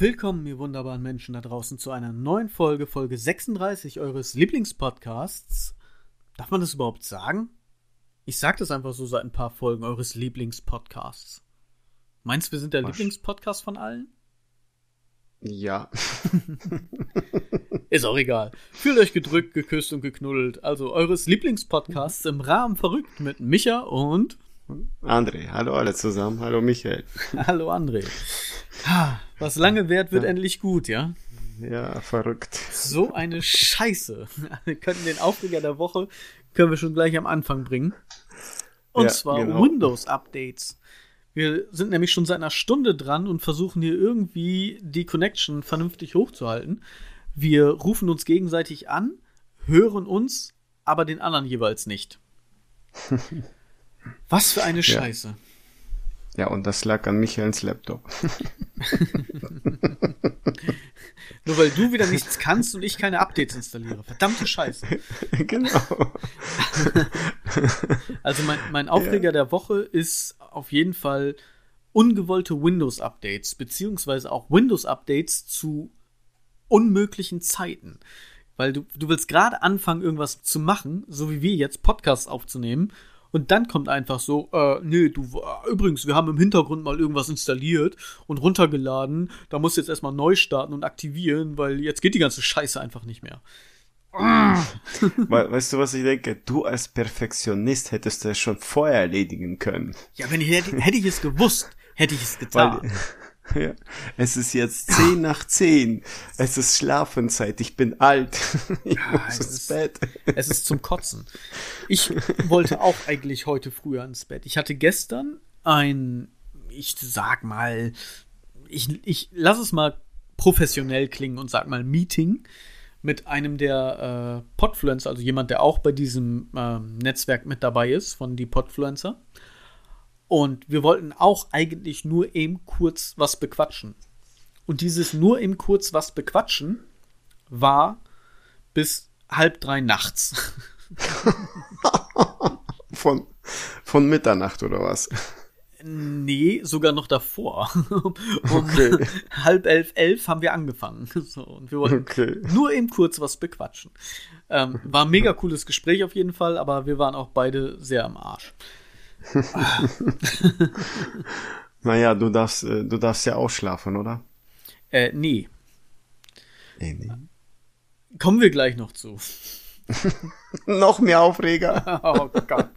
Willkommen, ihr wunderbaren Menschen da draußen, zu einer neuen Folge, Folge 36 eures Lieblingspodcasts. Darf man das überhaupt sagen? Ich sag das einfach so seit ein paar Folgen eures Lieblingspodcasts. Meinst du, wir sind der? Lieblingspodcast von allen? Ja. Ist auch egal. Fühlt euch gedrückt, geküsst und geknuddelt. Also eures Lieblingspodcasts im Rahmen verrückt mit Micha und André, hallo alle zusammen. Hallo Michael. Hallo André. Was lange währt, wird Ja. endlich gut, ja? Ja, verrückt. So eine Scheiße. Wir können den Aufreger der Woche können wir schon gleich am Anfang bringen. Und Ja, zwar genau. Windows-Updates. Wir sind nämlich schon seit einer Stunde dran und versuchen hier irgendwie die Connection vernünftig hochzuhalten. Wir rufen uns gegenseitig an, hören uns, aber den anderen jeweils nicht. Was für eine Scheiße. Ja, und das lag an Michaels Laptop. Nur weil du wieder nichts kannst und ich keine Updates installiere. Verdammte Scheiße. genau. Also mein, mein Aufreger der Woche ist auf jeden Fall ungewollte Windows-Updates, beziehungsweise auch Windows-Updates zu unmöglichen Zeiten. Weil du, du willst gerade anfangen, irgendwas zu machen, so wie wir jetzt Podcasts aufzunehmen, und dann kommt einfach so, äh, nee, du, übrigens, wir haben im Hintergrund mal irgendwas installiert und runtergeladen, da musst du jetzt erstmal neu starten und aktivieren, weil jetzt geht die ganze Scheiße einfach nicht mehr. We weißt du, was ich denke? Du als Perfektionist hättest das schon vorher erledigen können. Ja, wenn ich hätte, hätte ich es gewusst, hätte ich es getan. Weil, ja, es ist jetzt zehn nach zehn. Es ist Schlafenszeit. Ich bin alt. Ich muss es ins ist- Bett. Es ist zum Kotzen. Ich wollte auch eigentlich heute früher ins Bett. Ich hatte gestern ein, ich sag mal, ich, ich lass es mal professionell klingen und sag mal Meeting mit einem der äh, Podfluencer, also jemand, der auch bei diesem ähm, Netzwerk mit dabei ist, von die Podfluencer. Und wir wollten auch eigentlich nur eben kurz was bequatschen. Und dieses nur eben kurz was bequatschen war bis halb drei nachts. Von, von Mitternacht oder was? Nee, sogar noch davor. um Okay. halb elf, elf haben wir angefangen. So, und wir wollten Okay. nur eben kurz was bequatschen. Ähm, war ein mega cooles Gespräch auf jeden Fall, aber wir waren auch beide sehr am Arsch. Naja, du darfst, äh, du darfst ja auch schlafen, oder? Äh, nee, Nee, nee. kommen wir gleich noch zu. Noch mehr Aufreger. Oh Gott.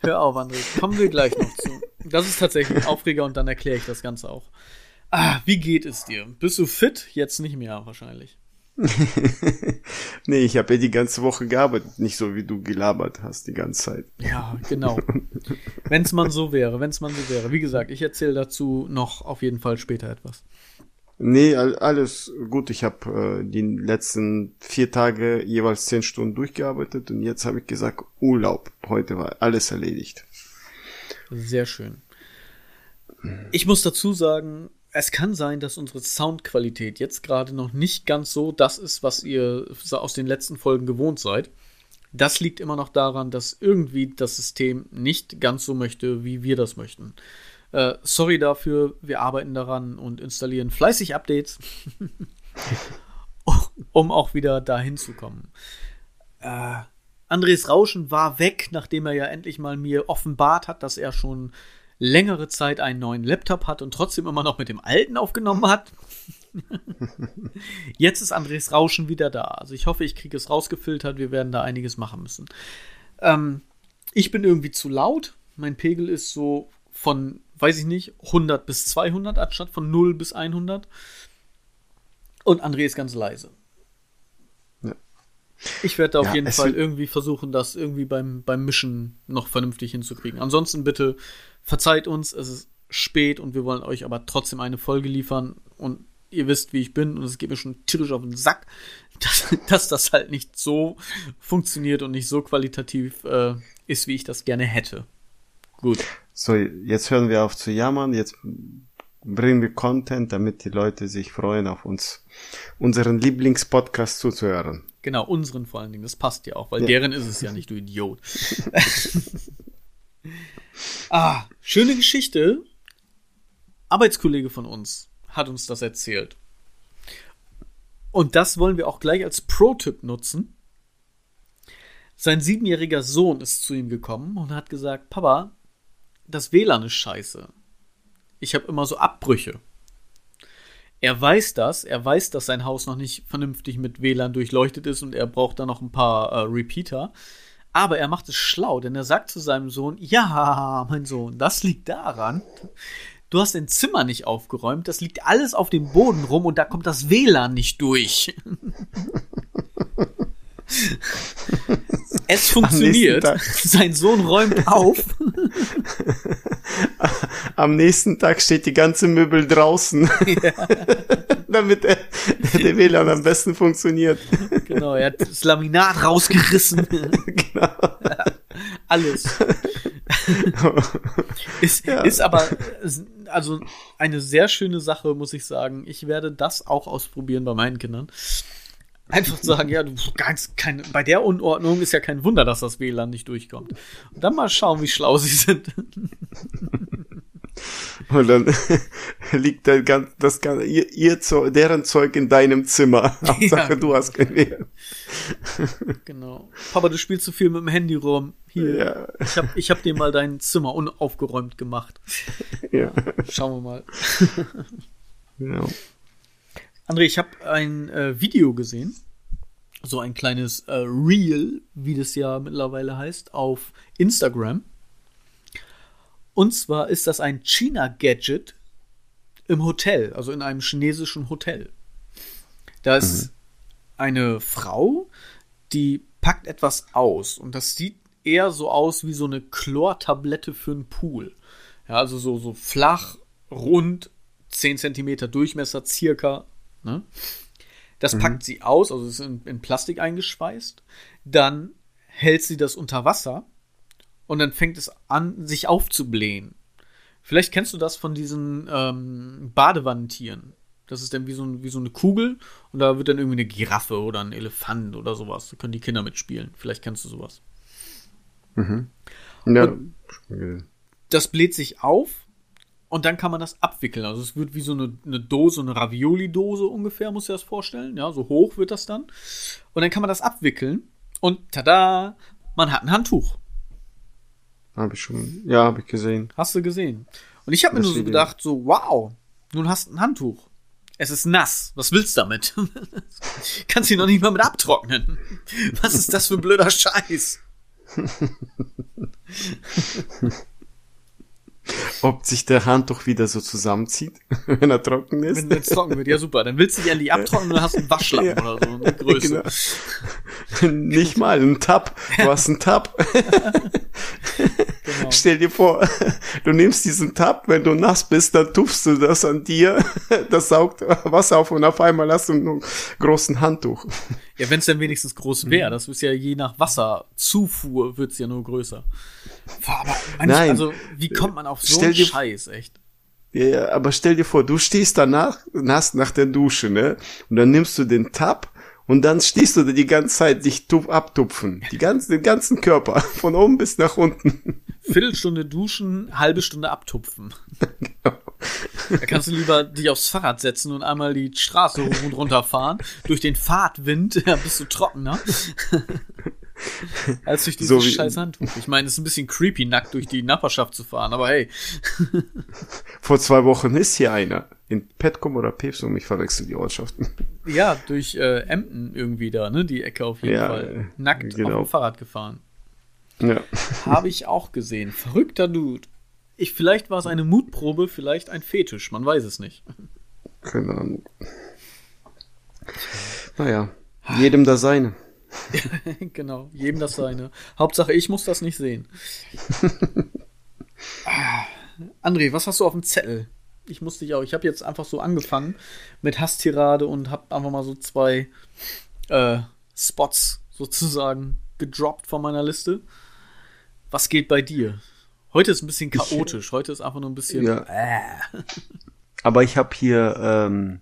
Hör auf, André. Kommen wir gleich noch zu. Das ist tatsächlich ein Aufreger und dann erkläre ich das Ganze auch. Ah, wie geht es dir? Bist du fit? Jetzt nicht mehr wahrscheinlich. nee, ich habe ja die ganze Woche gearbeitet, nicht so wie du gelabert hast die ganze Zeit. Ja, genau. wenn es man so wäre, wenn es man so wäre. Wie gesagt, ich erzähle dazu noch auf jeden Fall später etwas. Nee, all- alles gut. Ich habe äh, die letzten vier Tage jeweils zehn Stunden durchgearbeitet und jetzt habe ich gesagt, Urlaub. Heute war alles erledigt. Sehr schön. Ich muss dazu sagen, es kann sein, dass unsere Soundqualität jetzt gerade noch nicht ganz so das ist, was ihr aus den letzten Folgen gewohnt seid. Das liegt immer noch daran, dass irgendwie das System nicht ganz so möchte, wie wir das möchten. Äh, sorry dafür, wir arbeiten daran und installieren fleißig Updates, um auch wieder dahin zu kommen. Äh, Andres Rauschen war weg, nachdem er ja endlich mal mir offenbart hat, dass er schon längere Zeit einen neuen Laptop hat und trotzdem immer noch mit dem alten aufgenommen hat. Jetzt ist Andres Rauschen wieder da. Also ich hoffe, ich kriege es rausgefiltert. Wir werden da einiges machen müssen. Ähm, ich bin irgendwie zu laut. Mein Pegel ist so von, weiß ich nicht, 100 bis 200 anstatt von 0 bis 100. Und André ist ganz leise. Ich werde da auf Ja, jeden Fall irgendwie versuchen, das irgendwie beim, beim Mischen noch vernünftig hinzukriegen. Ansonsten bitte verzeiht uns, es ist spät und wir wollen euch aber trotzdem eine Folge liefern und ihr wisst, wie ich bin und es geht mir schon tierisch auf den Sack, dass, dass das halt nicht so funktioniert und nicht so qualitativ äh, ist, wie ich das gerne hätte. Gut. So, jetzt hören wir auf zu jammern. Jetzt bringen wir Content, damit die Leute sich freuen, auf uns, unseren Lieblingspodcast zuzuhören. Genau, unseren vor allen Dingen. Das passt ja auch, weil Ja. deren ist es ja nicht, du Idiot. ah, schöne Geschichte. Arbeitskollege von uns hat uns das erzählt. Und das wollen wir auch gleich als Pro-Tipp nutzen. Sein siebenjähriger Sohn ist zu ihm gekommen und hat gesagt, Papa, das WLAN ist scheiße. Ich habe immer so Abbrüche. Er weiß das, er weiß, dass sein Haus noch nicht vernünftig mit WLAN durchleuchtet ist und er braucht da noch ein paar äh, Repeater. Aber er macht es schlau, denn er sagt zu seinem Sohn, ja, mein Sohn, das liegt daran, du hast dein Zimmer nicht aufgeräumt, das liegt alles auf dem Boden rum und da kommt das WLAN nicht durch. Es funktioniert. Sein Sohn räumt auf. Am nächsten Tag steht die ganze Möbel draußen. Ja. Damit der, der WLAN am besten funktioniert. Genau, er hat das Laminat rausgerissen. Genau. Alles. ist, ja. ist aber also eine sehr schöne Sache, muss ich sagen. Ich werde das auch ausprobieren bei meinen Kindern. Einfach sagen, ja, du ganz kein, bei der Unordnung ist ja kein Wunder, dass das WLAN nicht durchkommt. Und dann mal schauen, wie schlau sie sind. Und dann liegt der ganz, das ganze, ihr, ihr Zeug, deren Zeug in deinem Zimmer. Hauptsache, ja, du hast kein WLAN. Genau. Papa, du spielst zu viel mit dem Handy rum. Hier, ja. ich hab, ich hab dir mal dein Zimmer unaufgeräumt gemacht. Ja. Schauen wir mal. Ja. André, ich habe ein äh, Video gesehen, so ein kleines äh, Reel, wie das ja mittlerweile heißt, auf Instagram. Und zwar ist das ein China-Gadget im Hotel, also in einem chinesischen Hotel. Da ist mhm. eine Frau, die packt etwas aus und das sieht eher so aus wie so eine Chlortablette für einen Pool. Ja, also so, so flach, rund, 10 cm Durchmesser circa Ne? Das mhm. packt sie aus, also ist in, in Plastik eingeschweißt. Dann hält sie das unter Wasser und dann fängt es an, sich aufzublähen. Vielleicht kennst du das von diesen ähm, Badewannentieren. Das ist dann wie so, wie so eine Kugel und da wird dann irgendwie eine Giraffe oder ein Elefant oder sowas. Da können die Kinder mitspielen. Vielleicht kennst du sowas. Mhm. Ja. das bläht sich auf und dann kann man das abwickeln. Also es wird wie so eine, eine Dose, eine Ravioli-Dose ungefähr, muss ich das vorstellen. Ja, so hoch wird das dann. Und dann kann man das abwickeln. Und tada, man hat ein Handtuch. Habe ich schon, ja, habe ich gesehen. Hast du gesehen. Und ich habe mir nur so gedacht, so, wow, nun hast du ein Handtuch. Es ist nass. Was willst du damit? Kannst du ihn noch nicht mal mit abtrocknen. Was ist das für ein blöder Scheiß? ob sich der Handtuch wieder so zusammenzieht, wenn er trocken ist. Wenn es trocken wird, ja super. Dann willst du die an die abtrocknen und dann hast du einen Waschlappen ja. oder so, eine Größe. Genau. Nicht mal, ein Tab. Du hast einen Tab. genau. Stell dir vor, du nimmst diesen Tab, wenn du nass bist, dann tupfst du das an dir, das saugt Wasser auf und auf einmal hast du einen großen Handtuch. Ja, wenn es dann wenigstens groß wäre, das ist ja je nach Wasserzufuhr wird's ja nur größer. Aber manch, Nein. also wie kommt man auf so einen Scheiß, echt? Ja, ja, aber stell dir vor, du stehst danach, nass nach der Dusche, ne? Und dann nimmst du den Tab und dann stehst du da die ganze Zeit dich abtupfen. Die ganzen, den ganzen Körper. Von oben bis nach unten. Viertelstunde duschen, halbe Stunde abtupfen. genau. Da kannst du lieber dich aufs Fahrrad setzen und einmal die Straße hoch und runter fahren. Durch den Fahrtwind ja, bist du trockener. als durch dieses so scheiß Handtuch. Ich meine, es ist ein bisschen creepy, nackt durch die Nachbarschaft zu fahren, aber hey. Vor zwei Wochen ist hier einer. In Petcom oder Pepsum, ich verwechsel die Ortschaften. Ja, durch äh, Emden irgendwie da, ne? Die Ecke auf jeden ja, Fall. Nackt genau. auf dem Fahrrad gefahren. Ja. Habe ich auch gesehen. Verrückter Dude. Ich, vielleicht war es eine Mutprobe, vielleicht ein Fetisch, man weiß es nicht. Keine Ahnung. Naja, jedem das seine. genau, jedem das seine. Hauptsache, ich muss das nicht sehen. André, was hast du auf dem Zettel? Ich muss dich auch. Ich habe jetzt einfach so angefangen mit Hasstirade und habe einfach mal so zwei äh, Spots sozusagen gedroppt von meiner Liste. Was geht bei dir? Heute ist ein bisschen chaotisch. Heute ist einfach nur ein bisschen. Ja. Äh. Aber ich habe hier ähm,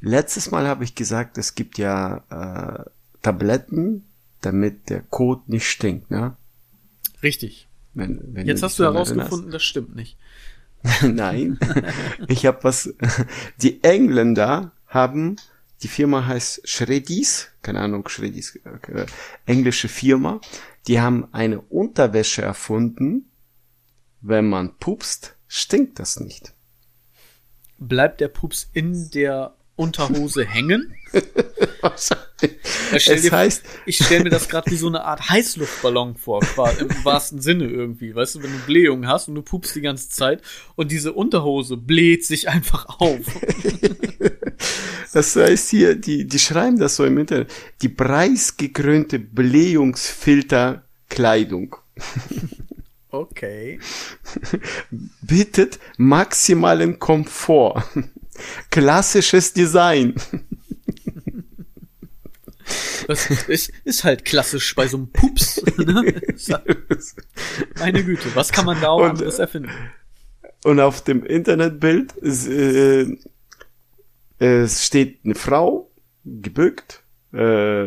letztes Mal habe ich gesagt, es gibt ja äh, Tabletten, damit der Code nicht stinkt, ne? Richtig. Wenn, wenn Jetzt hast du herausgefunden, das stimmt nicht. Nein, ich habe was. Die Engländer haben, die Firma heißt Shreddies, keine Ahnung, Shreddies, äh, englische Firma. Die haben eine Unterwäsche erfunden. Wenn man pupst, stinkt das nicht. Bleibt der Pups in der Unterhose hängen? es dir, heißt, ich stelle mir das gerade wie so eine Art Heißluftballon vor, im wahrsten Sinne irgendwie. Weißt du, wenn du Blähungen hast und du pupst die ganze Zeit und diese Unterhose bläht sich einfach auf. das heißt hier, die, die schreiben das so im Internet, die preisgekrönte Blähungsfilterkleidung. Okay. Bietet maximalen Komfort. Klassisches Design. Das ist, ist halt klassisch bei so einem Pups. Ne? Meine Güte, was kann man da auch und, anderes erfinden? Und auf dem Internetbild ist, äh, es steht eine Frau, gebückt, äh,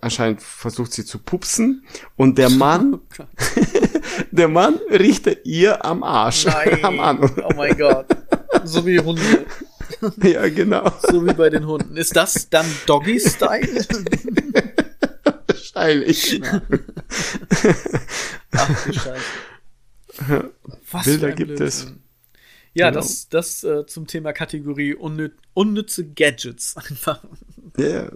anscheinend versucht sie zu pupsen und der Mann, der Mann riecht ihr am Arsch. Nein. Am An. Oh mein Gott. So wie Hunde. Ja, genau. So wie bei den Hunden. Ist das dann Doggy-Style? Wahrscheinlich. Ach du Scheiße. Was Bilder gibt es. Ja, genau. das, das äh, zum Thema Kategorie unnü unnütze Gadgets einfach. Ja, yeah.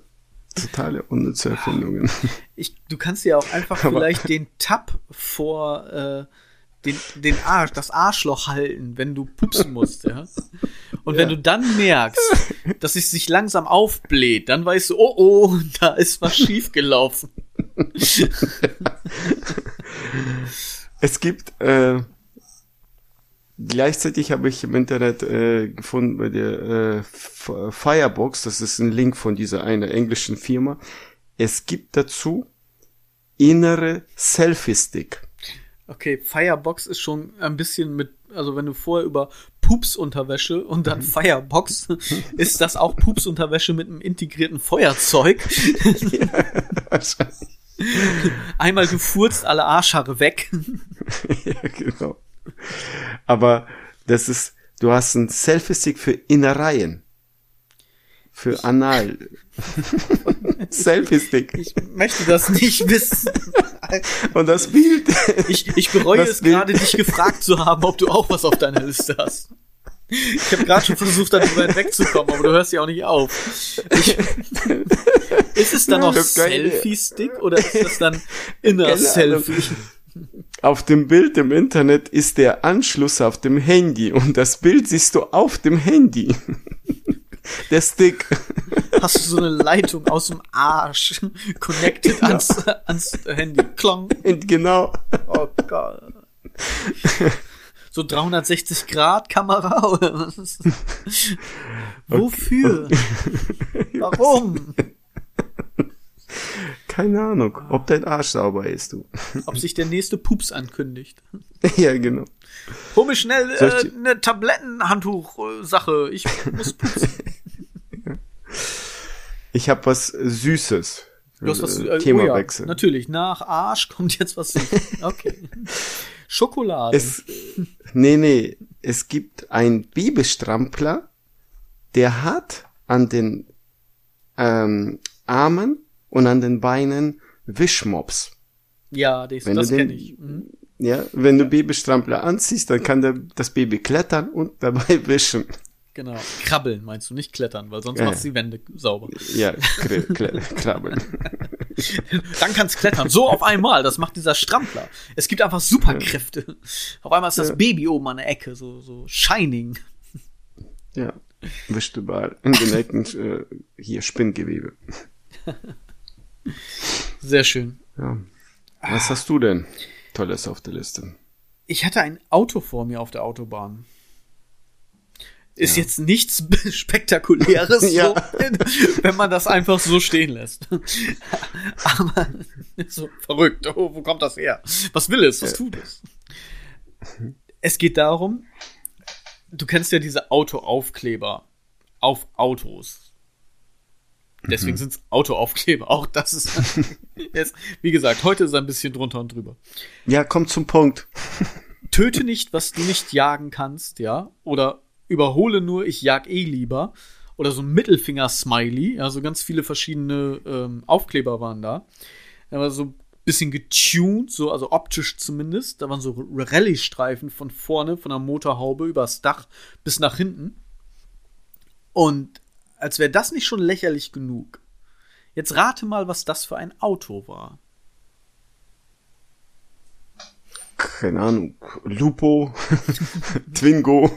Totale unnütze Erfindungen. Ich, du kannst ja auch einfach Aber vielleicht den Tab vor äh, den, den Arsch, das Arschloch halten, wenn du pupsen musst, ja. Und ja. wenn du dann merkst, dass es sich langsam aufbläht, dann weißt du, oh oh, da ist was schiefgelaufen. es gibt, äh, gleichzeitig habe ich im Internet äh, gefunden bei der äh, Firebox, das ist ein Link von dieser einer englischen Firma. Es gibt dazu innere Selfie-Stick. Okay, Firebox ist schon ein bisschen mit, also wenn du vorher über Pupsunterwäsche und dann Firebox, ist das auch Pupsunterwäsche mit einem integrierten Feuerzeug. ja, Einmal du furzt alle Arschhaare weg. ja, genau. Aber das ist, du hast ein Selfie-Stick für Innereien. Für Anal. Selfie-Stick. Ich möchte das nicht wissen. Und das Bild. Ich, ich bereue es gerade, dich gefragt zu haben, ob du auch was auf deiner Liste hast. Ich habe gerade schon versucht, darüber wegzukommen, aber du hörst ja auch nicht auf. Ich, ist es dann noch Selfie-Stick oder ist das dann Inner-Selfie? Auf dem Bild im Internet ist der Anschluss auf dem Handy und das Bild siehst du auf dem Handy. Der Stick. Hast du so eine Leitung aus dem Arsch connected ja. ans, ans Handy. Klong. Genau. Oh Gott. So 360 Grad Kamera oder was? Wofür? Warum? Keine Ahnung, ob dein Arsch sauber ist, du. Ob sich der nächste Pups ankündigt. ja, genau. Hol mir schnell äh, eine Tablettenhandtuch-Sache. Ich muss pupsen. Ich habe was Süßes. Du hast was, äh, Themawechsel. Oh ja, natürlich, nach Arsch kommt jetzt was Süßes. Okay. Schokolade. Es, nee, nee. Es gibt einen Babystrampler, der hat an den ähm, Armen und an den Beinen Wischmops. Ja, das, das kenne ich. Mhm. Ja, wenn du Babystrampler anziehst, dann kann der, das Baby klettern und dabei wischen. Genau. Krabbeln meinst du, nicht klettern, weil sonst ja. machst du die Wände sauber. Ja, krabbeln. Dann kannst klettern. So auf einmal. Das macht dieser Strampler. Es gibt einfach Superkräfte. Ja. Auf einmal ist das ja. Baby oben an der Ecke, so, so shining. Ja. Wischt überall. In den Ecken äh, hier Spinngewebe. Sehr schön. Ja. Was hast du denn Tolles auf der Liste? Ich hatte ein Auto vor mir auf der Autobahn. Ist ja. jetzt nichts Spektakuläres, ja. so, wenn man das einfach so stehen lässt. Aber so verrückt. Oh, wo kommt das her? Was will es? Was tut es? Es geht darum, du kennst ja diese Autoaufkleber auf Autos. Deswegen mhm. sind es Autoaufkleber. Auch das ist, ist, wie gesagt, heute ist ein bisschen drunter und drüber. Ja, kommt zum Punkt. töte nicht, was du nicht jagen kannst, ja, oder überhole nur, ich jag eh lieber, oder so ein Mittelfinger-Smiley, ja, so ganz viele verschiedene ähm, Aufkleber waren da. Er war so ein bisschen getuned, so, also optisch zumindest. Da waren so Rallye-Streifen von vorne, von der Motorhaube übers Dach bis nach hinten. Und als wäre das nicht schon lächerlich genug. Jetzt rate mal, was das für ein Auto war. keine Ahnung, Lupo, Twingo,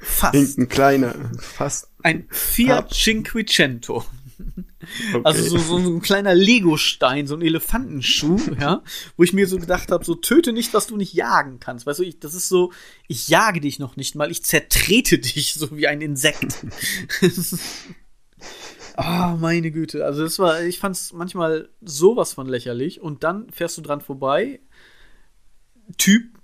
Fast. irgendein kleiner, fast. Ein Fiat Cinquecento. Okay. Also so, so, ein kleiner Lego-Stein, so ein Elefantenschuh, ja, wo ich mir so gedacht habe, so töte nicht, was du nicht jagen kannst. Weißt du, ich, das ist so, ich jage dich noch nicht mal, ich zertrete dich so wie ein Insekt. Ah, oh, meine Güte. Also das war, ich fand's manchmal sowas von lächerlich. Und dann fährst du dran vorbei, Typ,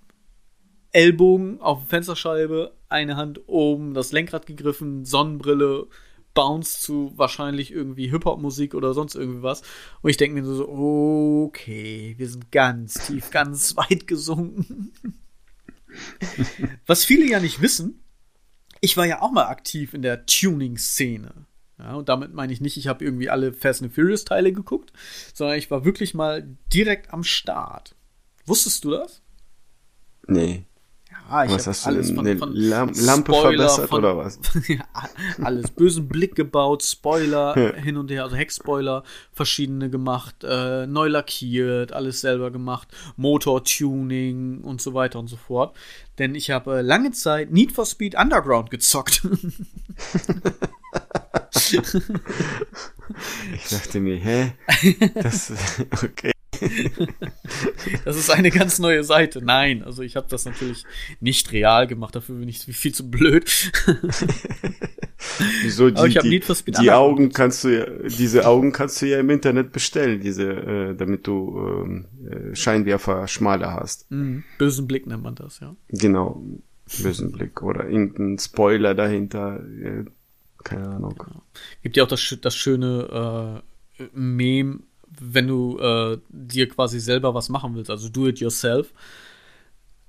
Ellbogen auf Fensterscheibe, eine Hand oben, das Lenkrad gegriffen, Sonnenbrille, Bounce zu wahrscheinlich irgendwie Hip-Hop-Musik oder sonst irgendwie was. Und ich denke mir so, okay, wir sind ganz tief, ganz weit gesunken. was viele ja nicht wissen, ich war ja auch mal aktiv in der Tuning-Szene. Ja, und damit meine ich nicht, ich habe irgendwie alle Fast and Furious Teile geguckt, sondern ich war wirklich mal direkt am Start. Wusstest du das? Nee. Ja, ich was hast alles du von, von Lam Lampe Spoiler verbessert von, oder was? alles bösen Blick gebaut, Spoiler hin und her, also Heckspoiler, verschiedene gemacht, äh, neu lackiert, alles selber gemacht, Motortuning und so weiter und so fort. Denn ich habe äh, lange Zeit Need for Speed Underground gezockt. ich dachte mir, hä? Das, okay. das ist eine ganz neue Seite. Nein, also ich habe das natürlich nicht real gemacht, dafür bin ich viel zu blöd. Wieso die, die, die Augen kannst du ja, diese Augen kannst du ja im Internet bestellen, diese, äh, damit du ähm, äh, Scheinwerfer schmaler hast. Mhm. Bösen Blick nennt man das, ja. Genau, bösen Blick oder irgendein Spoiler dahinter, äh, keine Ahnung. Genau. Gibt ja auch das, das schöne äh, Meme wenn du äh, dir quasi selber was machen willst, also do it yourself.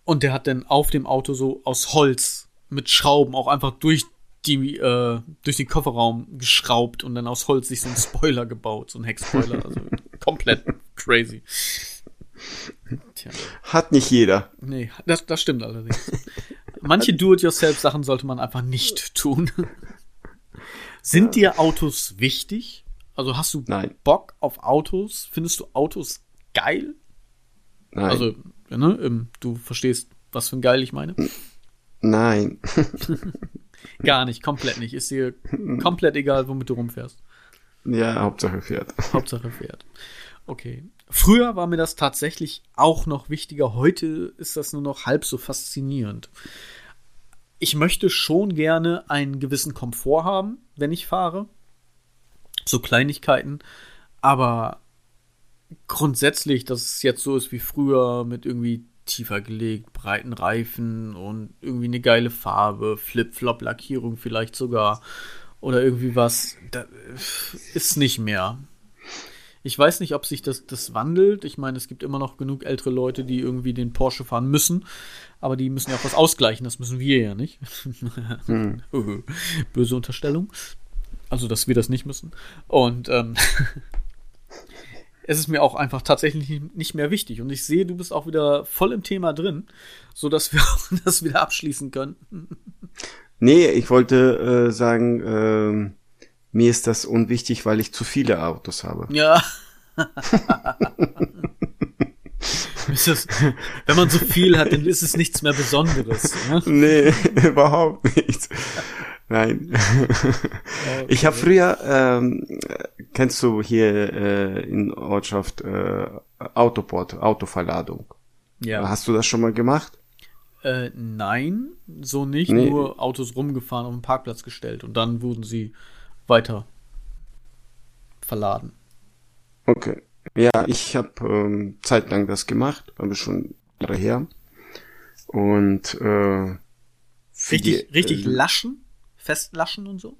Und der hat dann auf dem Auto so aus Holz mit Schrauben auch einfach durch die äh, durch den Kofferraum geschraubt und dann aus Holz sich so ein Spoiler gebaut, so ein Heckspoiler, also komplett crazy. Tja. Hat nicht jeder. Nee, das, das stimmt allerdings. Manche Do-it-yourself-Sachen sollte man einfach nicht tun. Sind dir Autos wichtig? Also hast du Nein. Bock auf Autos? Findest du Autos geil? Nein. Also, ne, du verstehst, was für ein geil ich meine? Nein. Gar nicht, komplett nicht. Ist dir komplett egal, womit du rumfährst. Ja, Hauptsache fährt. Hauptsache fährt. Okay. Früher war mir das tatsächlich auch noch wichtiger. Heute ist das nur noch halb so faszinierend. Ich möchte schon gerne einen gewissen Komfort haben, wenn ich fahre so Kleinigkeiten. Aber grundsätzlich, dass es jetzt so ist wie früher mit irgendwie tiefer gelegt, breiten Reifen und irgendwie eine geile Farbe, Flip-Flop-Lackierung vielleicht sogar oder irgendwie was, ist nicht mehr. Ich weiß nicht, ob sich das, das wandelt. Ich meine, es gibt immer noch genug ältere Leute, die irgendwie den Porsche fahren müssen, aber die müssen ja auch was ausgleichen. Das müssen wir ja nicht. Hm. Böse Unterstellung. Also, dass wir das nicht müssen. Und ähm, es ist mir auch einfach tatsächlich nicht mehr wichtig. Und ich sehe, du bist auch wieder voll im Thema drin, so dass wir auch das wieder abschließen können. Nee, ich wollte äh, sagen, äh, mir ist das unwichtig, weil ich zu viele Autos habe. Ja. das, wenn man so viel hat, dann ist es nichts mehr Besonderes. Ne? Nee, überhaupt nicht. Nein. Okay. Ich habe früher, ähm, kennst du hier äh, in Ortschaft äh, Autoport, Autoverladung? Ja. Hast du das schon mal gemacht? Äh, nein, so nicht. Nee. Nur Autos rumgefahren, auf den Parkplatz gestellt und dann wurden sie weiter verladen. Okay. Ja, ich habe ähm, zeitlang das gemacht, aber schon Jahre her. Und äh, richtig, die, richtig äh, laschen? Festlaschen und so?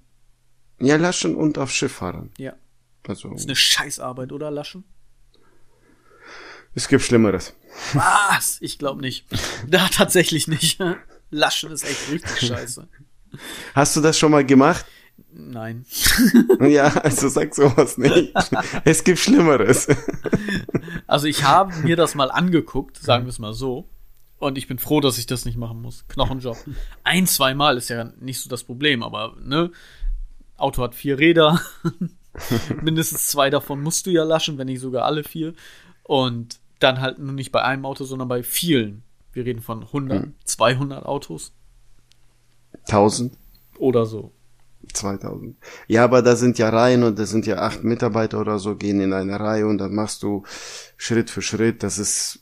Ja, Laschen und auf Schiff fahren. Ja. Also. Ist eine Scheißarbeit, oder Laschen? Es gibt Schlimmeres. Was? Ich glaube nicht. Da tatsächlich nicht. Laschen ist echt richtig scheiße. Hast du das schon mal gemacht? Nein. Ja, also sag sowas nicht. Es gibt Schlimmeres. Also ich habe mir das mal angeguckt, sagen wir es mal so. Und ich bin froh, dass ich das nicht machen muss. Knochenjob. Ein, zweimal ist ja nicht so das Problem, aber ne, Auto hat vier Räder. Mindestens zwei davon musst du ja laschen, wenn nicht sogar alle vier. Und dann halt nur nicht bei einem Auto, sondern bei vielen. Wir reden von 100, Hm. 200 Autos 1000, oder so. 2000. Ja, aber da sind ja Reihen und da sind ja acht Mitarbeiter oder so, gehen in eine Reihe und dann machst du Schritt für Schritt, das ist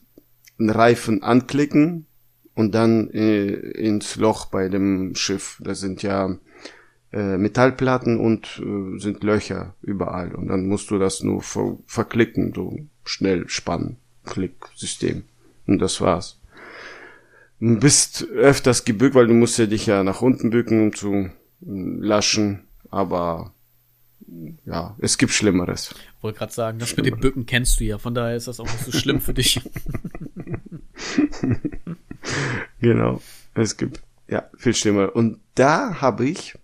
ein Reifen anklicken und dann äh, ins Loch bei dem Schiff. Da sind ja äh, Metallplatten und äh, sind Löcher überall und dann musst du das nur ver verklicken, so schnell spannen, Klicksystem. Und das war's. Du bist öfters gebückt, weil du musst ja dich ja nach unten bücken, um zu äh, laschen, aber ja, es gibt Schlimmeres. Wollte gerade sagen, das mit dem Bücken kennst du ja, von daher ist das auch nicht so schlimm für dich. Genau. Es gibt ja viel schlimmer. Und da habe ich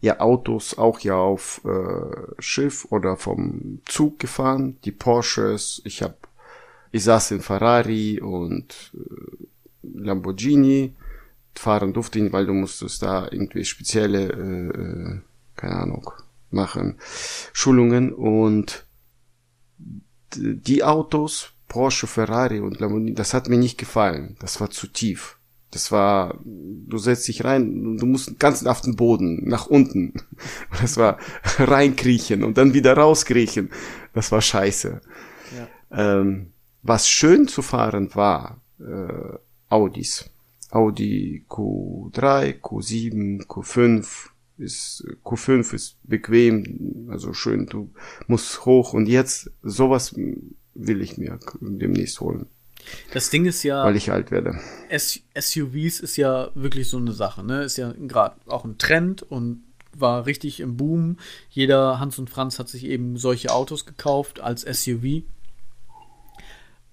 ja Autos auch ja auf äh, Schiff oder vom Zug gefahren, die Porsches. Ich habe, ich saß in Ferrari und äh, Lamborghini. Fahren durfte weil du musstest da irgendwie spezielle, äh, äh, keine Ahnung, machen, Schulungen und die Autos, Porsche, Ferrari und Lamborghini, das hat mir nicht gefallen. Das war zu tief. Das war, du setzt dich rein, du musst ganz auf den Boden, nach unten. Das war reinkriechen und dann wieder rauskriechen. Das war scheiße. Ja. Ähm, was schön zu fahren war, äh, Audis. Audi Q3, Q7, Q5 ist, Q5 ist bequem, also schön, du musst hoch und jetzt sowas will ich mir demnächst holen, Das Ding ist ja, weil ich alt werde. SUVs ist ja wirklich so eine Sache, ne? Ist ja gerade auch ein Trend und war richtig im Boom. Jeder Hans und Franz hat sich eben solche Autos gekauft als SUV.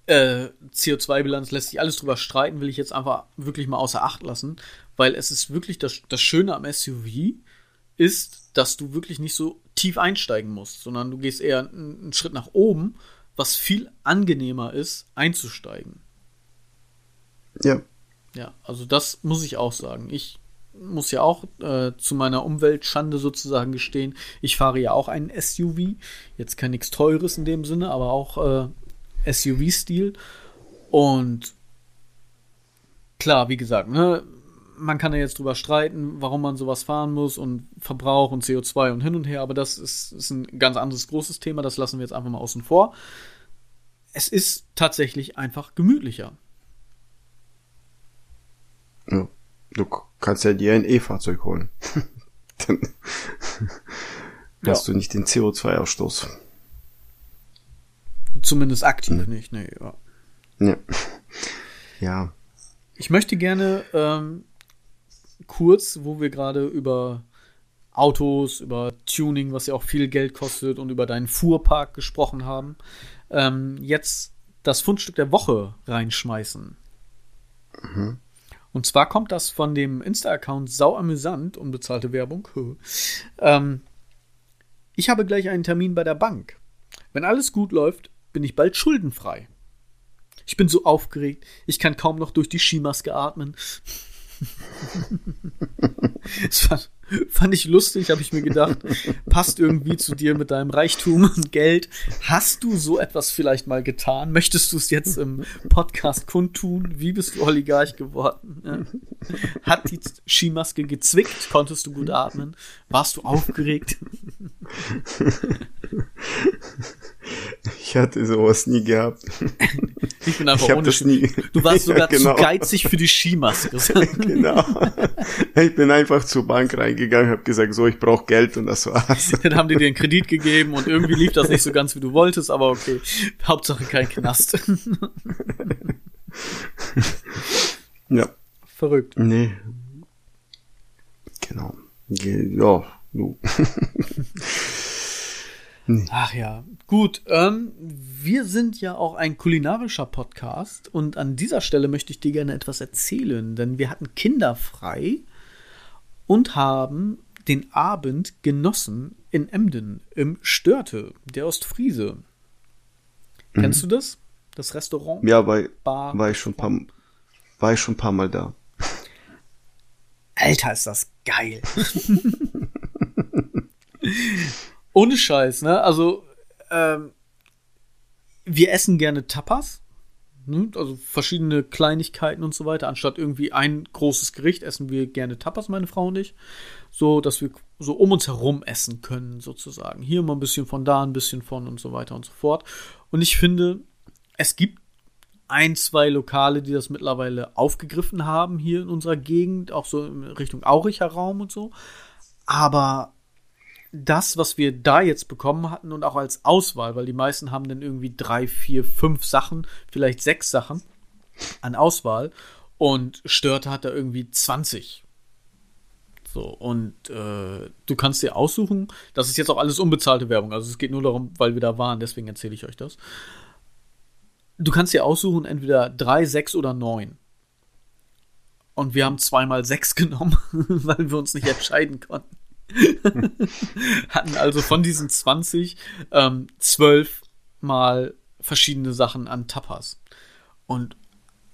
Äh, CO2-Bilanz lässt sich alles drüber streiten, will ich jetzt einfach wirklich mal außer Acht lassen, weil es ist wirklich das, das Schöne am SUV ist, dass du wirklich nicht so tief einsteigen musst, sondern du gehst eher einen, Schritt nach oben, was viel angenehmer ist, einzusteigen. Ja, Ja, also das muss ich auch sagen. Ich muss ja auch äh, zu meiner Umweltschande sozusagen gestehen. Ich fahre ja auch einen SUV. Jetzt kein nichts Teures in dem Sinne, aber auch äh, SUV-Stil. Und klar, wie gesagt, ne, man kann ja jetzt drüber streiten, warum man sowas fahren muss und Verbrauch und CO2 und hin und her, aber das ist, ist ein ganz anderes großes Thema, das lassen wir jetzt einfach mal außen vor. Es ist tatsächlich einfach gemütlicher. ja. du kannst ja dir ein E-Fahrzeug holen. Dann Ja. hast du nicht den CO2-Ausstoß. Zumindest aktiv nicht, nee, ja. Ja. Ja. Ich möchte gerne ähm, kurz, wo wir gerade über Autos, über Tuning, was ja auch viel Geld kostet, und über deinen Fuhrpark gesprochen haben, ähm, jetzt das Fundstück der Woche reinschmeißen. Und zwar kommt das von dem Insta-Account Sauamüsant, unbezahlte Werbung. ähm, ich habe gleich einen Termin bei der Bank. Wenn alles gut läuft, bin ich bald schuldenfrei. Ich bin so aufgeregt, ich kann kaum noch durch die Skimaske atmen. das fand, fand ich lustig, habe ich mir gedacht. Passt irgendwie zu dir mit deinem Reichtum und Geld. Hast du so etwas vielleicht mal getan? Möchtest du es jetzt im Podcast kundtun? Wie bist du Oligarch geworden? Ja. Hat die Skimaske gezwickt? Konntest du gut atmen? Warst du aufgeregt? Ich hatte sowas nie gehabt. Ich bin einfach Ich ohne das nie. Du warst Ja, sogar genau. zu geizig für die Skimaske. genau. Ich bin einfach zur Bank reingegangen, habe gesagt, so, ich brauche Geld und das war's. Dann haben die dir einen Kredit gegeben und irgendwie lief das nicht so ganz, wie du wolltest, aber okay. Hauptsache kein Knast. Ja. Verrückt. Nee. Genau. Ge ja, du. Nee. Ach ja, gut. Ähm, wir sind ja auch ein kulinarischer Podcast und an dieser Stelle möchte ich dir gerne etwas erzählen, denn wir hatten Kinder frei und haben den Abend genossen in Emden im Störte, der Ostfriese. Mhm. Kennst du das? Das Restaurant? Ja, war, Bar, war ich schon ein paar, war ich schon ein paar Mal da. Alter, ist das geil. Ohne Scheiß, ne? Also, ähm, wir essen gerne Tapas. Ne? Also verschiedene Kleinigkeiten und so weiter. Anstatt irgendwie ein großes Gericht essen wir gerne Tapas, meine Frau und ich. So, dass wir so um uns herum essen können, sozusagen. Hier mal ein bisschen von da, ein bisschen von und so weiter und so fort. Und ich finde, es gibt ein, zwei Lokale, die das mittlerweile aufgegriffen haben hier in unserer Gegend, auch so in Richtung Auricher Raum und so. Aber das, was wir da jetzt bekommen hatten und auch als Auswahl, weil die meisten haben dann irgendwie drei, vier, fünf Sachen, vielleicht sechs Sachen an Auswahl und Störte hat da irgendwie 20. So, und äh, du kannst dir aussuchen, das ist jetzt auch alles unbezahlte Werbung, also es geht nur darum, weil wir da waren, deswegen erzähle ich euch das. Du kannst dir aussuchen, entweder drei, sechs oder neun. Und wir haben zweimal sechs genommen, weil wir uns nicht entscheiden konnten. Hatten also von diesen 20 ähm, 12 mal verschiedene Sachen an Tapas. Und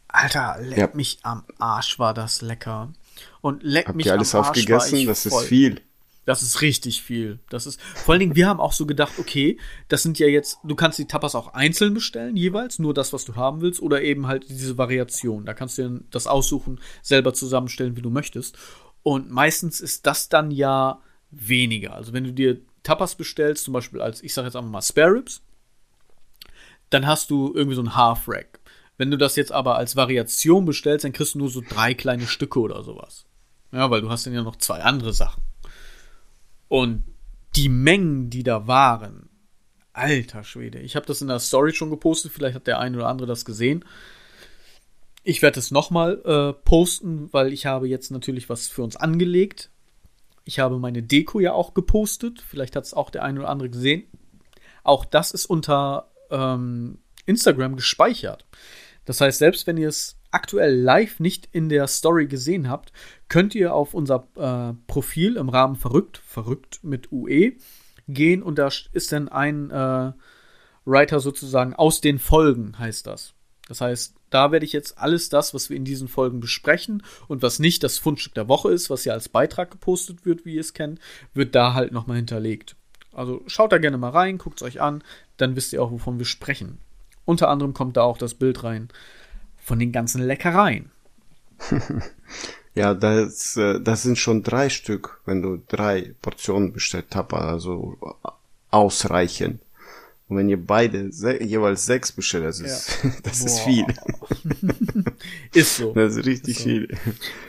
Alter, leck ja. mich am Arsch, war das lecker. Und leck Habt mich ihr alles am Arsch aufgegessen? das voll. ist viel. Das ist richtig viel. Das ist vor allen Dingen, wir haben auch so gedacht, okay, das sind ja jetzt, du kannst die Tapas auch einzeln bestellen, jeweils, nur das, was du haben willst, oder eben halt diese Variation. Da kannst du dir das aussuchen, selber zusammenstellen, wie du möchtest. Und meistens ist das dann ja weniger. Also wenn du dir Tapas bestellst, zum Beispiel als, ich sage jetzt einfach mal Spare Ribs, dann hast du irgendwie so ein Half Rack. Wenn du das jetzt aber als Variation bestellst, dann kriegst du nur so drei kleine Stücke oder sowas. Ja, weil du hast dann ja noch zwei andere Sachen. Und die Mengen, die da waren, alter Schwede. Ich habe das in der Story schon gepostet, vielleicht hat der eine oder andere das gesehen. Ich werde es nochmal äh, posten, weil ich habe jetzt natürlich was für uns angelegt. Ich habe meine Deko ja auch gepostet. Vielleicht hat es auch der eine oder andere gesehen. Auch das ist unter ähm, Instagram gespeichert. Das heißt, selbst wenn ihr es aktuell live nicht in der Story gesehen habt, könnt ihr auf unser äh, Profil im Rahmen verrückt, verrückt mit UE, gehen und da ist dann ein äh, Writer sozusagen aus den Folgen, heißt das. Das heißt, da werde ich jetzt alles das, was wir in diesen Folgen besprechen und was nicht das Fundstück der Woche ist, was ja als Beitrag gepostet wird, wie ihr es kennt, wird da halt nochmal hinterlegt. Also schaut da gerne mal rein, guckt es euch an, dann wisst ihr auch, wovon wir sprechen. Unter anderem kommt da auch das Bild rein von den ganzen Leckereien. ja, das, äh, das sind schon drei Stück, wenn du drei Portionen bestellt hast, also ausreichend. Und wenn ihr beide se jeweils sechs bestellt, das ist, ja. das ist viel. ist so. Das ist richtig ist so. viel.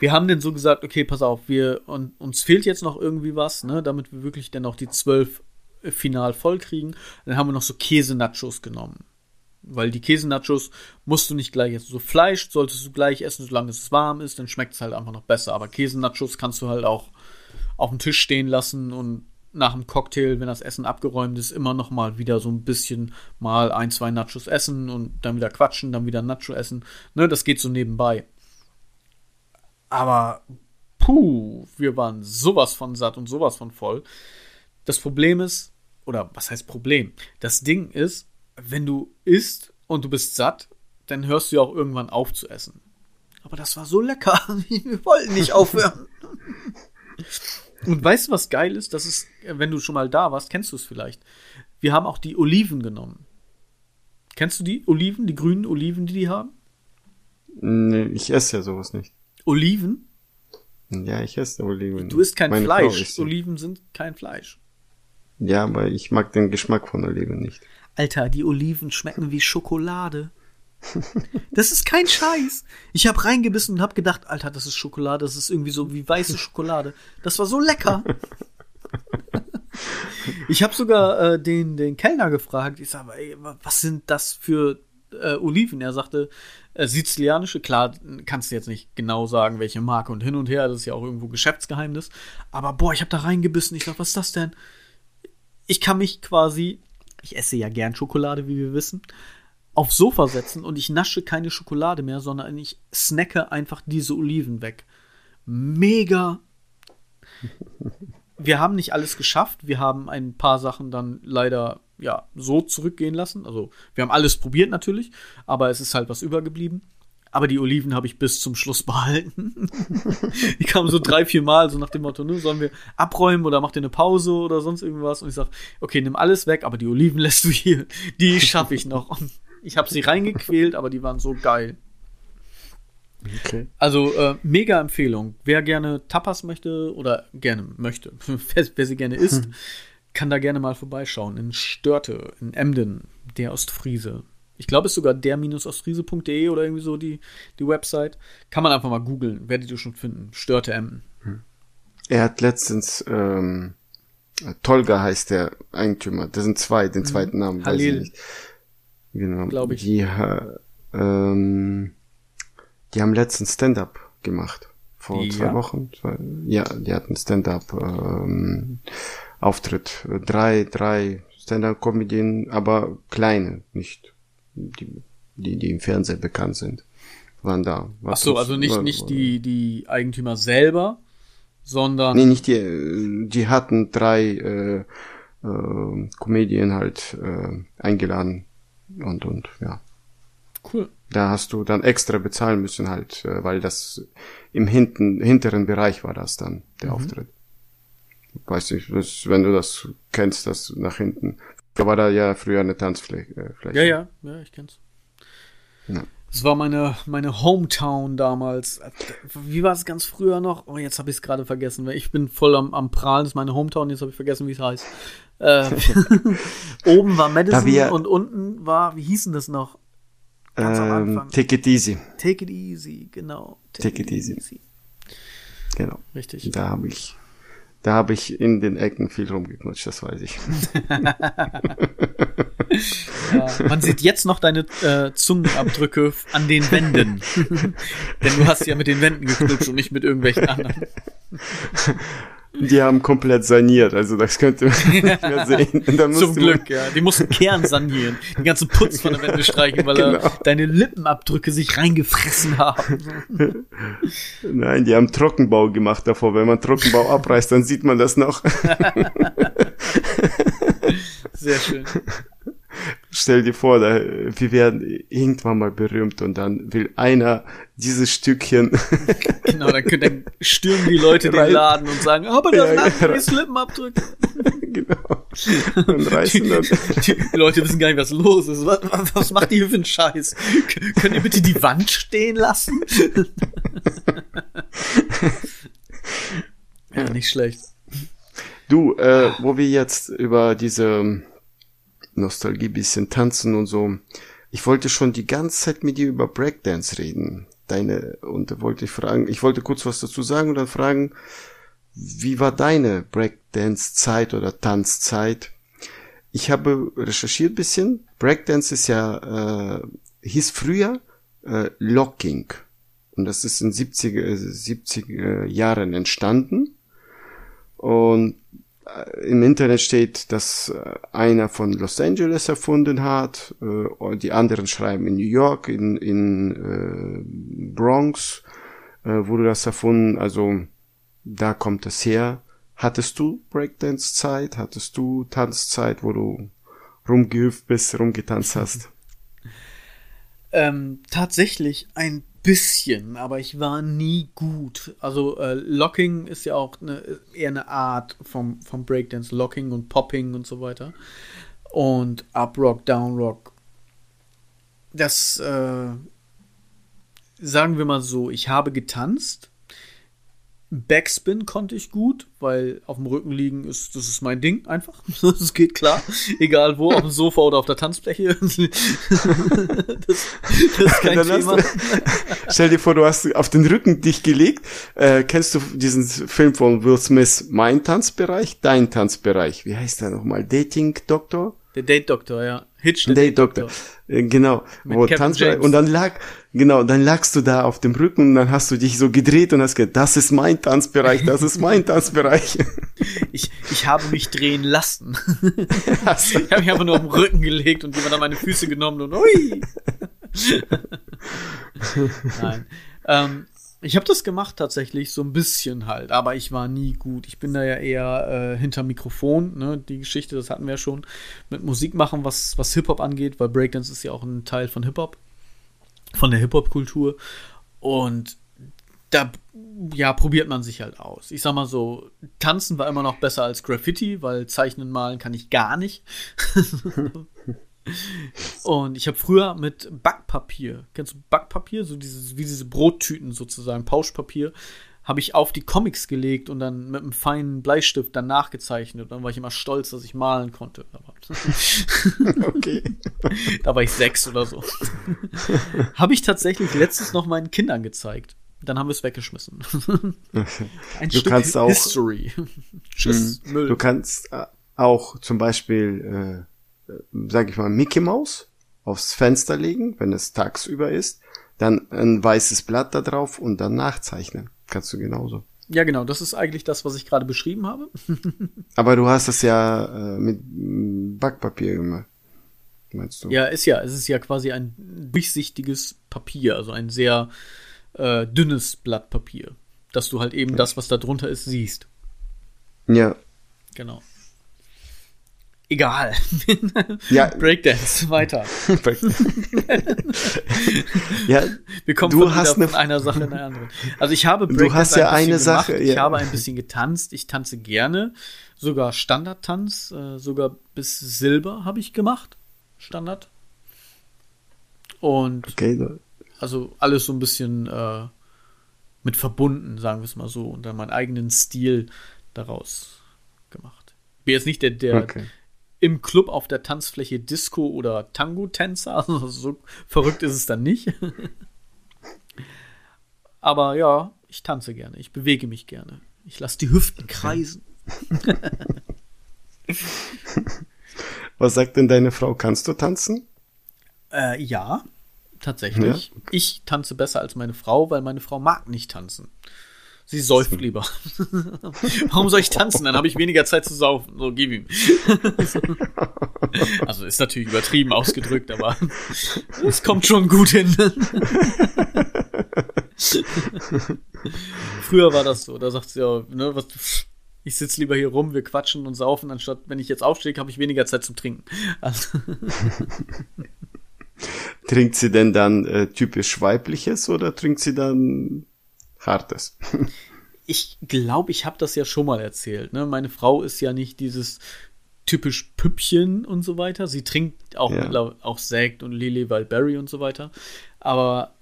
Wir haben denn so gesagt, okay, pass auf, wir, und, uns fehlt jetzt noch irgendwie was, ne, damit wir wirklich dann auch die zwölf final voll kriegen. Dann haben wir noch so Käse-Nachos genommen. Weil die Käse-Nachos musst du nicht gleich essen. So Fleisch solltest du gleich essen, solange es warm ist, dann schmeckt es halt einfach noch besser. Aber Käse-Nachos kannst du halt auch auf dem Tisch stehen lassen und nach dem Cocktail, wenn das Essen abgeräumt ist, immer noch mal wieder so ein bisschen mal ein, zwei Nachos essen und dann wieder quatschen, dann wieder Nacho essen. Ne, das geht so nebenbei. Aber puh, wir waren sowas von satt und sowas von voll. Das Problem ist, oder was heißt Problem? Das Ding ist, wenn du isst und du bist satt, dann hörst du ja auch irgendwann auf zu essen. Aber das war so lecker. Wir wollten nicht aufhören. und weißt du, was geil ist? Das ist, wenn du schon mal da warst, kennst du es vielleicht. Wir haben auch die Oliven genommen. Kennst du die Oliven, die grünen Oliven, die die haben? Nee, ich esse ja sowas nicht. Oliven? Ja, ich esse Oliven. Du isst kein Meine Fleisch. Oliven sind kein Fleisch. Ja, aber ich mag den Geschmack von Oliven nicht. Alter, die Oliven schmecken wie Schokolade. Das ist kein Scheiß. Ich habe reingebissen und habe gedacht, Alter, das ist Schokolade, das ist irgendwie so wie weiße Schokolade. Das war so lecker. Ich habe sogar äh, den, den Kellner gefragt, ich sage, was sind das für äh, Oliven? Er sagte, äh, sizilianische, klar, kannst du jetzt nicht genau sagen, welche Marke und hin und her, das ist ja auch irgendwo Geschäftsgeheimnis. Aber boah, ich habe da reingebissen, ich sag, was ist das denn? ich kann mich quasi, ich esse ja gern Schokolade, wie wir wissen, aufs Sofa setzen und ich nasche keine Schokolade mehr, sondern ich snacke einfach diese Oliven weg. Mega. Wir haben nicht alles geschafft. Wir haben ein paar Sachen dann leider ja so zurückgehen lassen. Also wir haben alles probiert natürlich, aber es ist halt was übergeblieben. Aber die Oliven habe ich bis zum Schluss behalten. die kamen so drei, vier Mal, so nach dem Motto, ne, sollen wir abräumen oder macht ihr eine Pause oder sonst irgendwas? Und ich sage, okay, nimm alles weg, aber die Oliven lässt du hier. Die schaffe ich noch. Und ich habe sie reingequält, aber die waren so geil. Okay. Also äh, mega Empfehlung. Wer gerne Tapas möchte oder gerne möchte, wer, wer sie gerne isst, kann da gerne mal vorbeischauen. In Störte, in Emden, der Ostfriese. Ich glaube, es ist sogar der-ostfriese.de oder irgendwie so die, die Website. Kann man einfach mal googeln, werdet ihr schon finden. Störte Emden. Hm. Er hat letztens, ähm, Tolga heißt der Eigentümer. Das sind zwei, den mhm. zweiten Namen Halil. weiß ich nicht. Genau. Glaube ich. Die, ähm, die haben letztens Stand-up gemacht. Vor die, zwei ja. Wochen. Zwei, ja, die hatten Stand-up ähm, Auftritt. Drei, drei Stand-up-Comedien, aber kleine, nicht die, die, die im Fernsehen bekannt sind, waren da. Ach so, also nicht, war, nicht die, die Eigentümer selber, sondern. Nee, nicht die, die hatten drei äh, äh, Comedien halt äh, eingeladen und, und, ja. Cool. Da hast du dann extra bezahlen müssen halt, äh, weil das im hinten, hinteren Bereich war das dann, der mhm. Auftritt. Weiß nicht, das, wenn du das kennst, das nach hinten. Da war da ja früher eine Tanzfläche. Äh, ja, ja, ja, ich kenn's. Ja. Das war meine, meine Hometown damals. Wie war es ganz früher noch? Oh, jetzt habe ich es gerade vergessen. Ich bin voll am, am Prahlen. Das ist meine Hometown. Jetzt habe ich vergessen, wie es heißt. Äh, oben war Madison und unten war, wie hießen das noch? Ganz ähm, am Anfang. Take it easy. Take it easy, genau. Take, take it, easy. easy. Genau. Richtig. Da habe ich, da habe ich in den Ecken viel rumgeknutscht, das weiß ich. ja, man sieht jetzt noch deine äh, Zungenabdrücke an den Wänden. Denn du hast ja mit den Wänden geknutscht und nicht mit irgendwelchen anderen. Die haben komplett saniert, also das könnte man nicht mehr sehen. Zum Glück, ja. Die mussten Kern sanieren, den ganzen Putz von der Wände streichen, weil genau. er deine Lippenabdrücke sich reingefressen haben. Nein, die haben Trockenbau gemacht davor. Wenn man Trockenbau abreißt, dann sieht man das noch. Sehr schön. Stell dir vor, da, wir werden irgendwann mal berühmt und dann will einer dieses Stückchen. genau, dann, dann stürmen die Leute den Laden und sagen, aber das ja, ja, die Slippenabdrücke. genau. Und reißen dann. Die, die, Leute wissen gar nicht, was los ist. Was, was macht ihr für einen Scheiß? Könnt ihr bitte die Wand stehen lassen? ja, nicht schlecht. Du, äh, wo wir jetzt über diese Nostalgie, bisschen tanzen und so. Ich wollte schon die ganze Zeit mit dir über Breakdance reden. Deine, und wollte ich fragen, ich wollte kurz was dazu sagen und dann fragen, wie war deine Breakdance-Zeit oder Tanzzeit? Ich habe recherchiert bisschen. Breakdance ist ja, äh, hieß früher äh, Locking. Und das ist in 70er, 70er Jahren entstanden. Und äh, im Internet steht, dass äh, einer von Los Angeles erfunden hat, äh, die anderen schreiben in New York, in, in äh, Bronx äh, wurde das erfunden, also da kommt es her. Hattest du Breakdance-Zeit? Hattest du Tanzzeit, wo du rumgehüpft bist, rumgetanzt hast? Ähm, tatsächlich ein bisschen, aber ich war nie gut. Also äh, Locking ist ja auch eine, eher eine Art vom, vom Breakdance, Locking und Popping und so weiter. Und Up Rock, Down Rock. Das, äh, sagen wir mal so, ich habe getanzt, Backspin konnte ich gut, weil auf dem Rücken liegen ist, das ist mein Ding einfach. Das geht klar. Egal wo, auf dem Sofa oder auf der Tanzfläche. Das, das ist kein Thema. Du, stell dir vor, du hast auf den Rücken dich gelegt. Äh, kennst du diesen Film von Will Smith, Mein Tanzbereich, Dein Tanzbereich? Wie heißt der nochmal? Dating Doktor? Der Date Doktor, ja. Hitch, der Date Doktor. Äh, Genau, Mit wo Kevin Tanz James. und dann lag, genau, dann lagst du da auf dem Rücken und dann hast du dich so gedreht und hast gesagt, das ist mein Tanzbereich, das ist mein Tanzbereich. Ich, ich habe mich drehen lassen. Ich habe mich einfach nur auf den Rücken gelegt und jemand hat meine Füße genommen und ui. Nein. Ähm, ich habe das gemacht tatsächlich so ein bisschen halt, aber ich war nie gut. Ich bin da ja eher äh, hinter Mikrofon, ne? Die Geschichte, das hatten wir ja schon mit Musik machen, was was Hip Hop angeht, weil Breakdance ist ja auch ein Teil von Hip Hop, von der Hip Hop Kultur und da ja, probiert man sich halt aus. Ich sag mal so, tanzen war immer noch besser als Graffiti, weil zeichnen malen kann ich gar nicht. Und ich habe früher mit Backpapier, kennst du Backpapier, so dieses wie diese Brottüten sozusagen, Pauschpapier, habe ich auf die Comics gelegt und dann mit einem feinen Bleistift dann nachgezeichnet. Dann war ich immer stolz, dass ich malen konnte. Okay. da war ich sechs oder so. habe ich tatsächlich letztens noch meinen Kindern gezeigt. Dann haben wir es weggeschmissen. Ein Du kannst auch- History. Tschüss, Müll. Du kannst äh, auch zum Beispiel, äh, sag ich mal, Mickey Mouse aufs Fenster legen, wenn es tagsüber ist, dann ein weißes Blatt da drauf und dann nachzeichnen. Kannst du genauso. ja, genau. Das ist eigentlich das, was ich gerade beschrieben habe. Aber du hast das ja äh, mit Backpapier gemacht. Meinst du? Ja, ist ja. Es ist ja quasi ein durchsichtiges Papier, also ein sehr äh, dünnes Blatt Papier. Dass du halt eben das, was da drunter ist, siehst. Ja. Genau. Egal. Ja. Breakdance, weiter. ja, Wir kommen Du von, hast von einer Sache in eine andere. Also ich habe Du hast ja ein bisschen eine Sache, gemacht. Ich ja. habe ein bisschen getanzt. Ich tanze gerne. Sogar Standardtanz. Äh, sogar bis Silber habe ich gemacht. Standard. Und okay. da- also alles so ein bisschen äh, mit verbunden, sagen wir es mal so, und dann meinen eigenen Stil daraus gemacht. Bin jetzt nicht der, der Okay. Im Club auf der Tanzfläche Disco oder Tango-Tänzer, also so verrückt ist es dann nicht. Aber ja, ich tanze gerne, ich bewege mich gerne. Ich lasse die Hüften kreisen. Was sagt denn deine Frau? Kannst du tanzen? Äh, ja, tatsächlich. Ich tanze besser als meine Frau, weil meine Frau mag nicht tanzen. Sie säuft lieber. Warum soll ich tanzen? Dann habe ich weniger Zeit zu saufen. So, gib ihm. also ist natürlich übertrieben ausgedrückt, aber es kommt schon gut hin. Früher war das so. Da sagt sie ja, ne, was, ich sitze lieber hier rum, wir quatschen und saufen, anstatt wenn ich jetzt aufstehe, habe ich weniger Zeit zum Trinken. Also, Trinkt sie denn dann äh, typisch weibliches oder trinkt sie dann hartes? ich glaube, ich habe das ja schon mal erzählt. Ne? Meine Frau ist ja nicht dieses typisch Püppchen und so weiter. Sie trinkt auch, Ja. auch Sekt und Lily Wildberry und so weiter. Aber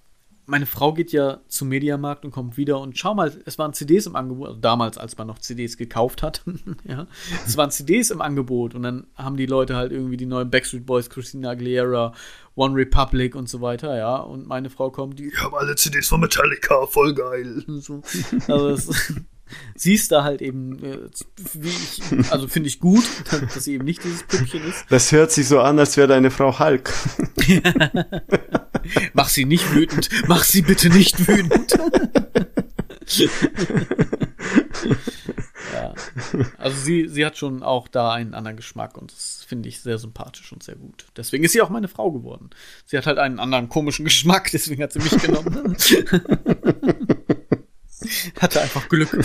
meine Frau geht ja zum Mediamarkt und kommt wieder und schau mal, es waren CDs im Angebot, also damals, als man noch CDs gekauft hat, ja, es waren CDs im Angebot und dann haben die Leute halt irgendwie die neuen Backstreet Boys, Christina Aguilera, One Republic und so weiter, ja, und meine Frau kommt, die, ich habe alle CDs von Metallica, voll geil. So. Also es, sie ist da halt eben, äh, wie ich, also finde ich gut, dass sie eben nicht dieses Püppchen ist. Das hört sich so an, als wäre deine Frau Hulk. Mach sie nicht wütend. Mach sie bitte nicht wütend. ja. Also sie, sie hat schon auch da einen anderen Geschmack und das finde ich sehr sympathisch und sehr gut. Deswegen ist sie auch meine Frau geworden. Sie hat halt einen anderen komischen Geschmack, deswegen hat sie mich genommen. Hatte einfach Glück.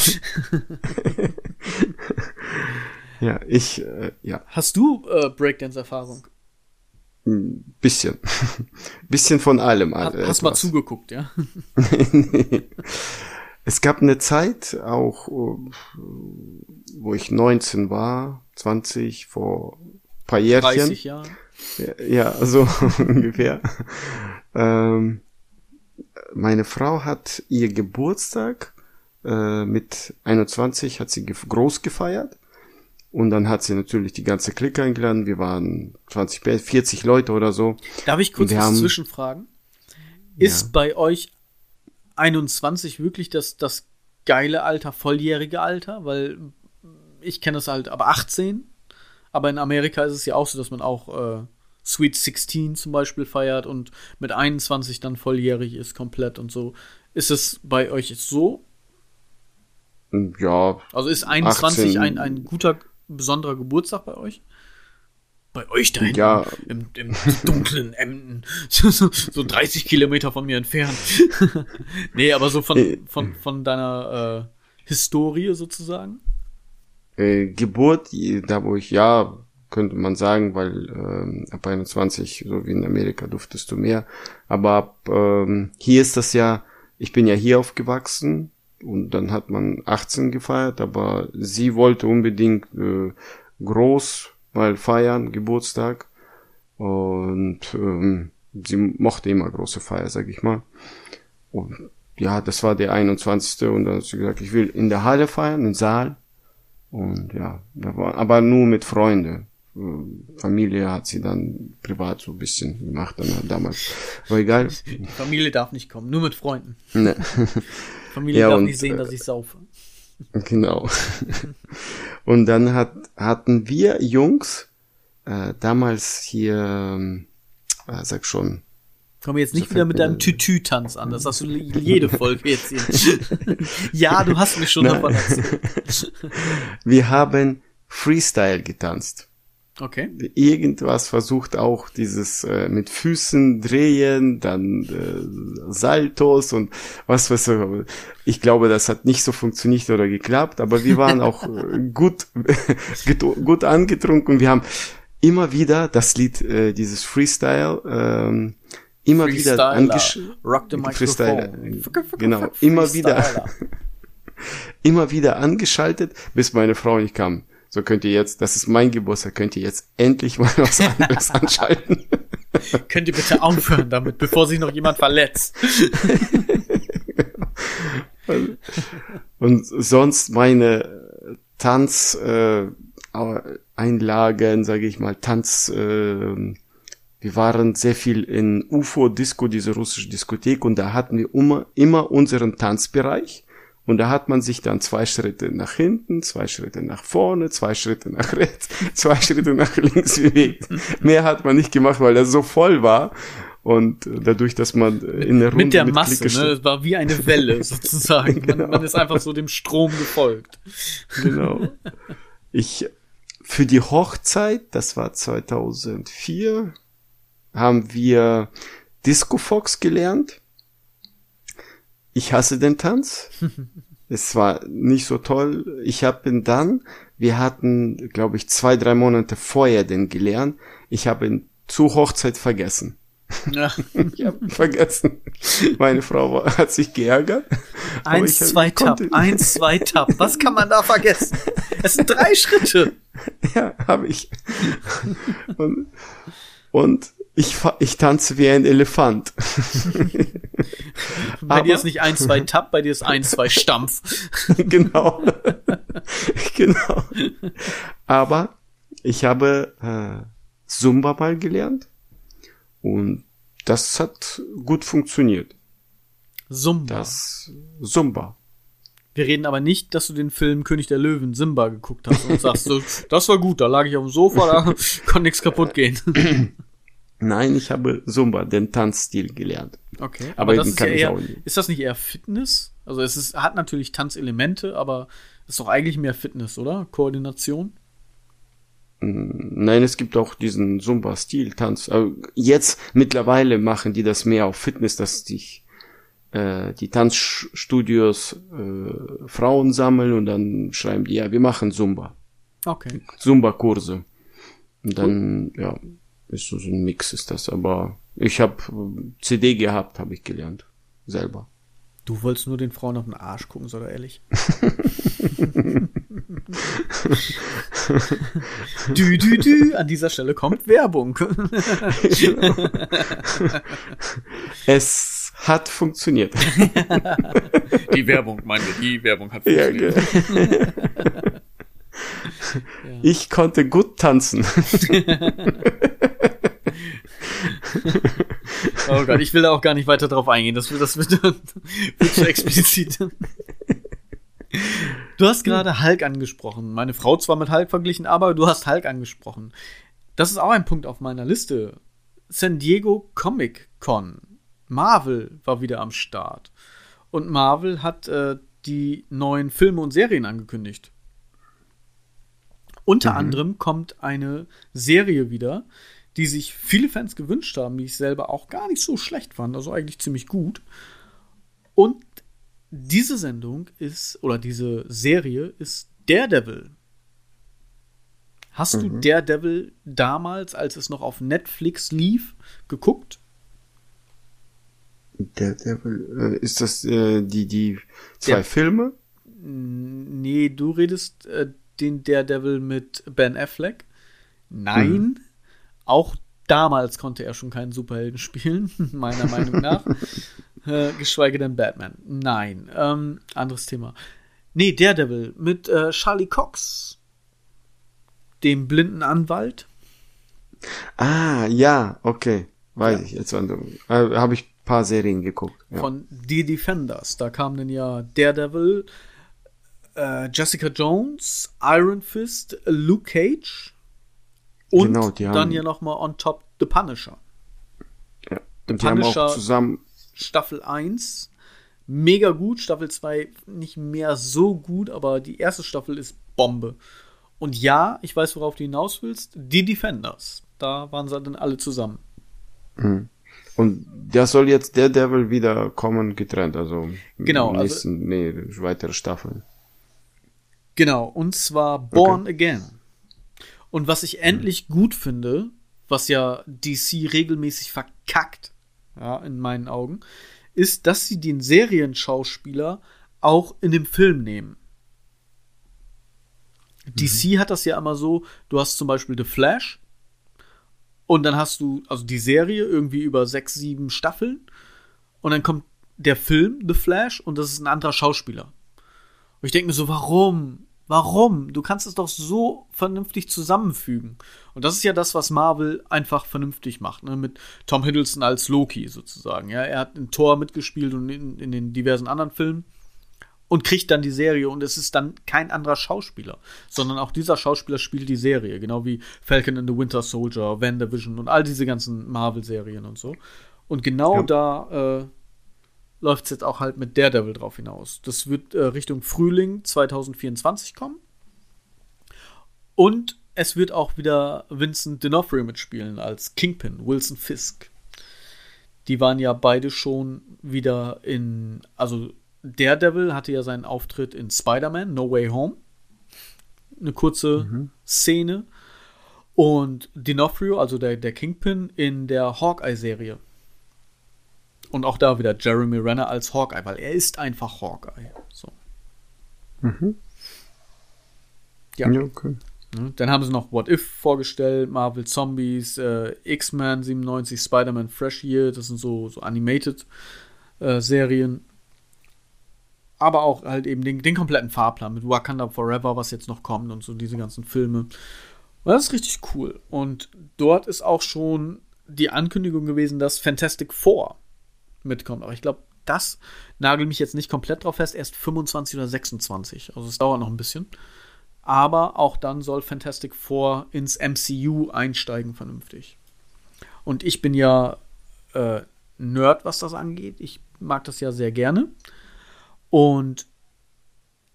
Ja, ich, äh, ja, Hast du äh, Breakdance-Erfahrung? Ein bisschen. bisschen von allem. Hast, äh, hast mal etwas. zugeguckt, ja? Es gab eine Zeit, auch äh, wo ich 19 war, 20, vor ein paar Jährchen. 30 Jahre. Ja, so ungefähr. Ähm, meine Frau hat ihr Geburtstag äh, mit 21 hat sie groß gefeiert. Und dann hat sie natürlich die ganze Clique eingeladen. Wir waren 20, 40 Leute oder so. Darf ich kurz was haben- zwischenfragen? Ist Ja. bei euch 21 wirklich das, das geile Alter, volljährige Alter? Weil ich kenne das halt ab 18. Aber in Amerika ist es ja auch so, dass man auch äh, Sweet 16 zum Beispiel feiert und mit 21 dann volljährig ist komplett und so. Ist es bei euch so? Ja. Also ist 21 ein, ein guter, besonderer Geburtstag bei euch? Bei euch da hinten, Ja. im, im dunklen Emden, so, so, so 30 Kilometer von mir entfernt. nee, aber so Äh. von, von, von deiner äh, Historie sozusagen. Äh, Geburt, da wo ich, ja, könnte man sagen, weil ähm, ab 21, so wie in Amerika, durftest du mehr. Aber ab, ähm, hier ist das ja, ich bin ja hier aufgewachsen und dann hat man 18 gefeiert, aber sie wollte unbedingt äh, groß mal feiern, Geburtstag. Und ähm, sie mochte immer große Feier, sag ich mal. Und ja, das war der 21. Und dann hat sie gesagt, ich will in der Halle feiern, im Saal. Und ja, war, aber nur mit Freunden. Äh, Familie hat sie dann privat so ein bisschen gemacht dann damals. War egal. Die Familie darf nicht kommen, nur mit Freunden. Ne, Familie Ja, darf und, nicht sehen, äh, dass ich saufe. genau. Und dann hat, hatten wir Jungs äh, damals hier, äh, sag schon, Komm jetzt nicht so wieder mit deinem Tütü-Tanz an. Das hast du jede Folge jetzt hier. ja, du hast mir schon Nein. davon erzählt. wir haben Freestyle getanzt. Okay. irgendwas versucht auch dieses äh, mit Füßen drehen, dann äh, Saltos und was weiß ich. Ich glaube, das hat nicht so funktioniert oder geklappt, aber wir waren auch äh, gut gut angetrunken. Wir haben immer wieder das Lied, äh, dieses Freestyle, ähm, immer wieder Freestyler. angesch Rock the Freestyler, microphone. Fuck, fuck, genau, immer wieder immer wieder angeschaltet, bis meine Frau nicht kam. So könnt ihr jetzt, das ist mein Geburtstag, könnt ihr jetzt endlich mal was anderes anschalten. Könnt ihr bitte aufhören damit, bevor sich noch jemand verletzt? Und sonst meine Tanz äh, Einlagen, sage ich mal, Tanz äh, wir waren sehr viel in UFO Disco, diese russische Diskothek und da hatten wir immer, immer unseren Tanzbereich und da hat man sich dann zwei Schritte nach hinten, zwei Schritte nach vorne, zwei Schritte nach rechts, zwei Schritte nach links bewegt. Mehr hat man nicht gemacht, weil das so voll war und äh, dadurch, dass man äh, in der Runde mit der Masse, Clique ne? Es war wie eine Welle sozusagen. Genau. Man, man ist einfach so dem Strom gefolgt. Genau. Ich, für die Hochzeit, das war 2004, haben wir Disco Fox gelernt. Ich hasse den Tanz. es war nicht so toll. Ich habe ihn dann, wir hatten, glaube ich, zwei, drei Monate vorher den gelernt. Ich habe ihn zur Hochzeit vergessen. Ja. Ich habe ihn vergessen. Meine Frau war, hat sich geärgert. Eins, zwei, Tab, eins, zwei, Tab. Was kann man da vergessen? Es sind drei Schritte. Ja, habe ich. Und, und ich, ich tanze wie ein Elefant. Bei Aber- dir ist nicht eins, zwei, Tab, bei dir ist eins, zwei, Stampf. genau. genau. Aber ich habe äh, Zumba mal gelernt und das hat gut funktioniert. Sumba. Das Zumba. Wir reden aber nicht, dass du den Film König der Löwen Simba geguckt hast und sagst, das war gut, da lag ich auf dem Sofa, da konnte nichts kaputt gehen. Nein, ich habe Zumba, den Tanzstil gelernt. Okay, Aber aber das ist ja eher, auch nicht. ist das nicht eher Fitness? Also es ist, hat natürlich Tanzelemente, aber ist doch eigentlich mehr Fitness, oder? Koordination? Nein, es gibt auch diesen Zumba-Stil, Tanz. Aber jetzt mittlerweile machen die das mehr auf Fitness, dass sich äh, die Tanzstudios äh, Frauen sammeln und dann schreiben die, ja, wir machen Zumba. Okay. Zumba-Kurse. Und dann, ja, ist so, ein Mix ist das. Aber ich habe CD gehabt, habe ich gelernt. Selber. Du wolltest nur den Frauen auf den Arsch gucken, sei doch ehrlich. dü, dü, dü. An dieser Stelle kommt Werbung. Es hat funktioniert. Die Werbung, meine die Werbung hat ja, ge- Ich konnte gut tanzen. Oh Gott, ich will da auch gar nicht weiter drauf eingehen. Das, wird- das wird, wird zu explizit. Du hast gerade Hulk angesprochen. Meine Frau zwar mit Hulk verglichen, aber du hast Hulk angesprochen. das ist auch ein Punkt auf meiner Liste. San Diego Comic Con. Marvel war wieder am Start. Und Marvel hat äh, die neuen Filme und Serien angekündigt. Unter mhm. anderem kommt eine Serie wieder, die sich viele Fans gewünscht haben, die ich selber auch gar nicht so schlecht fand, also eigentlich ziemlich gut. Und diese Sendung ist, oder diese Serie ist Daredevil. Hast mhm. du Daredevil damals, als es noch auf Netflix lief, geguckt? Daredevil, äh, ist das äh, die, die zwei Der, Filme? Nee, du redest äh, den Daredevil mit Ben Affleck. Nein, mhm. Auch damals konnte er schon keinen Superhelden spielen, meiner Meinung nach. äh, geschweige denn Batman. Nein, ähm, anderes Thema. Nee, Daredevil mit äh, Charlie Cox, dem blinden Anwalt. Ah, ja, okay. Weiß ja. ich jetzt. Äh, Habe ich ein paar Serien geguckt. Ja. Von The Defenders. Da kam dann ja Daredevil, äh, Jessica Jones, Iron Fist, Luke Cage und genau, dann ja noch mal on top The Punisher. Ja, The Punisher zusammen Staffel 1 mega gut, Staffel 2 nicht mehr so gut, aber die erste Staffel ist Bombe. Und ja, ich weiß, worauf du hinaus willst, die Defenders. Da waren sie dann alle zusammen. Mhm. Und der soll jetzt der Devil wieder kommen, getrennt, also genau, nächsten, also, nee, weitere Staffeln. Genau, und zwar Born okay. Again. Und was ich endlich gut finde, was ja DC regelmäßig verkackt, ja, in meinen Augen, ist, dass sie den Serienschauspieler auch in dem Film nehmen. Mhm. DC hat das ja immer so, du hast zum Beispiel The Flash und dann hast du also die Serie irgendwie über sechs, sieben Staffeln und dann kommt der Film The Flash und das ist ein anderer Schauspieler. Und ich denke mir so, warum? Warum? Du kannst es doch so vernünftig zusammenfügen. Und das ist ja das, was Marvel einfach vernünftig macht, ne? Mit Tom Hiddleston als Loki sozusagen. Ja, er hat in Thor mitgespielt und in, in den diversen anderen Filmen und kriegt dann die Serie und es ist dann kein anderer Schauspieler, sondern auch dieser Schauspieler spielt die Serie, genau wie Falcon and the Winter Soldier, WandaVision und all diese ganzen Marvel-Serien und so. Und genau ja. da äh, läuft es jetzt auch halt mit Daredevil drauf hinaus. Das wird äh, Richtung Frühling 2024 kommen. Und es wird auch wieder Vincent D'Onofrio mitspielen als Kingpin, Wilson Fisk. Die waren ja beide schon wieder in, also Daredevil hatte ja seinen Auftritt in Spider-Man, No Way Home. Eine kurze mhm. Szene. Und D'Onofrio, also der, der Kingpin, in der Hawkeye-Serie. Und auch da wieder Jeremy Renner als Hawkeye, weil er ist einfach Hawkeye. So. Mhm. Ja. ja okay. Ne, dann haben sie noch What If vorgestellt, Marvel Zombies, äh, X-Men 97, Spider-Man Fresh Year, das sind so, so Animated äh, Serien. Aber auch halt eben den, den kompletten Fahrplan mit Wakanda Forever, was jetzt noch kommt und so diese ganzen Filme. Und das ist richtig cool. Und dort ist auch schon die Ankündigung gewesen, dass Fantastic Four mitkommt. Aber ich glaube, das nagelt mich jetzt nicht komplett drauf fest, erst 25 oder 26. Also es dauert noch ein bisschen. Aber auch dann soll Fantastic Four ins MCU einsteigen, vernünftig. Und ich bin ja äh, Nerd, was das angeht. Ich mag das ja sehr gerne. Und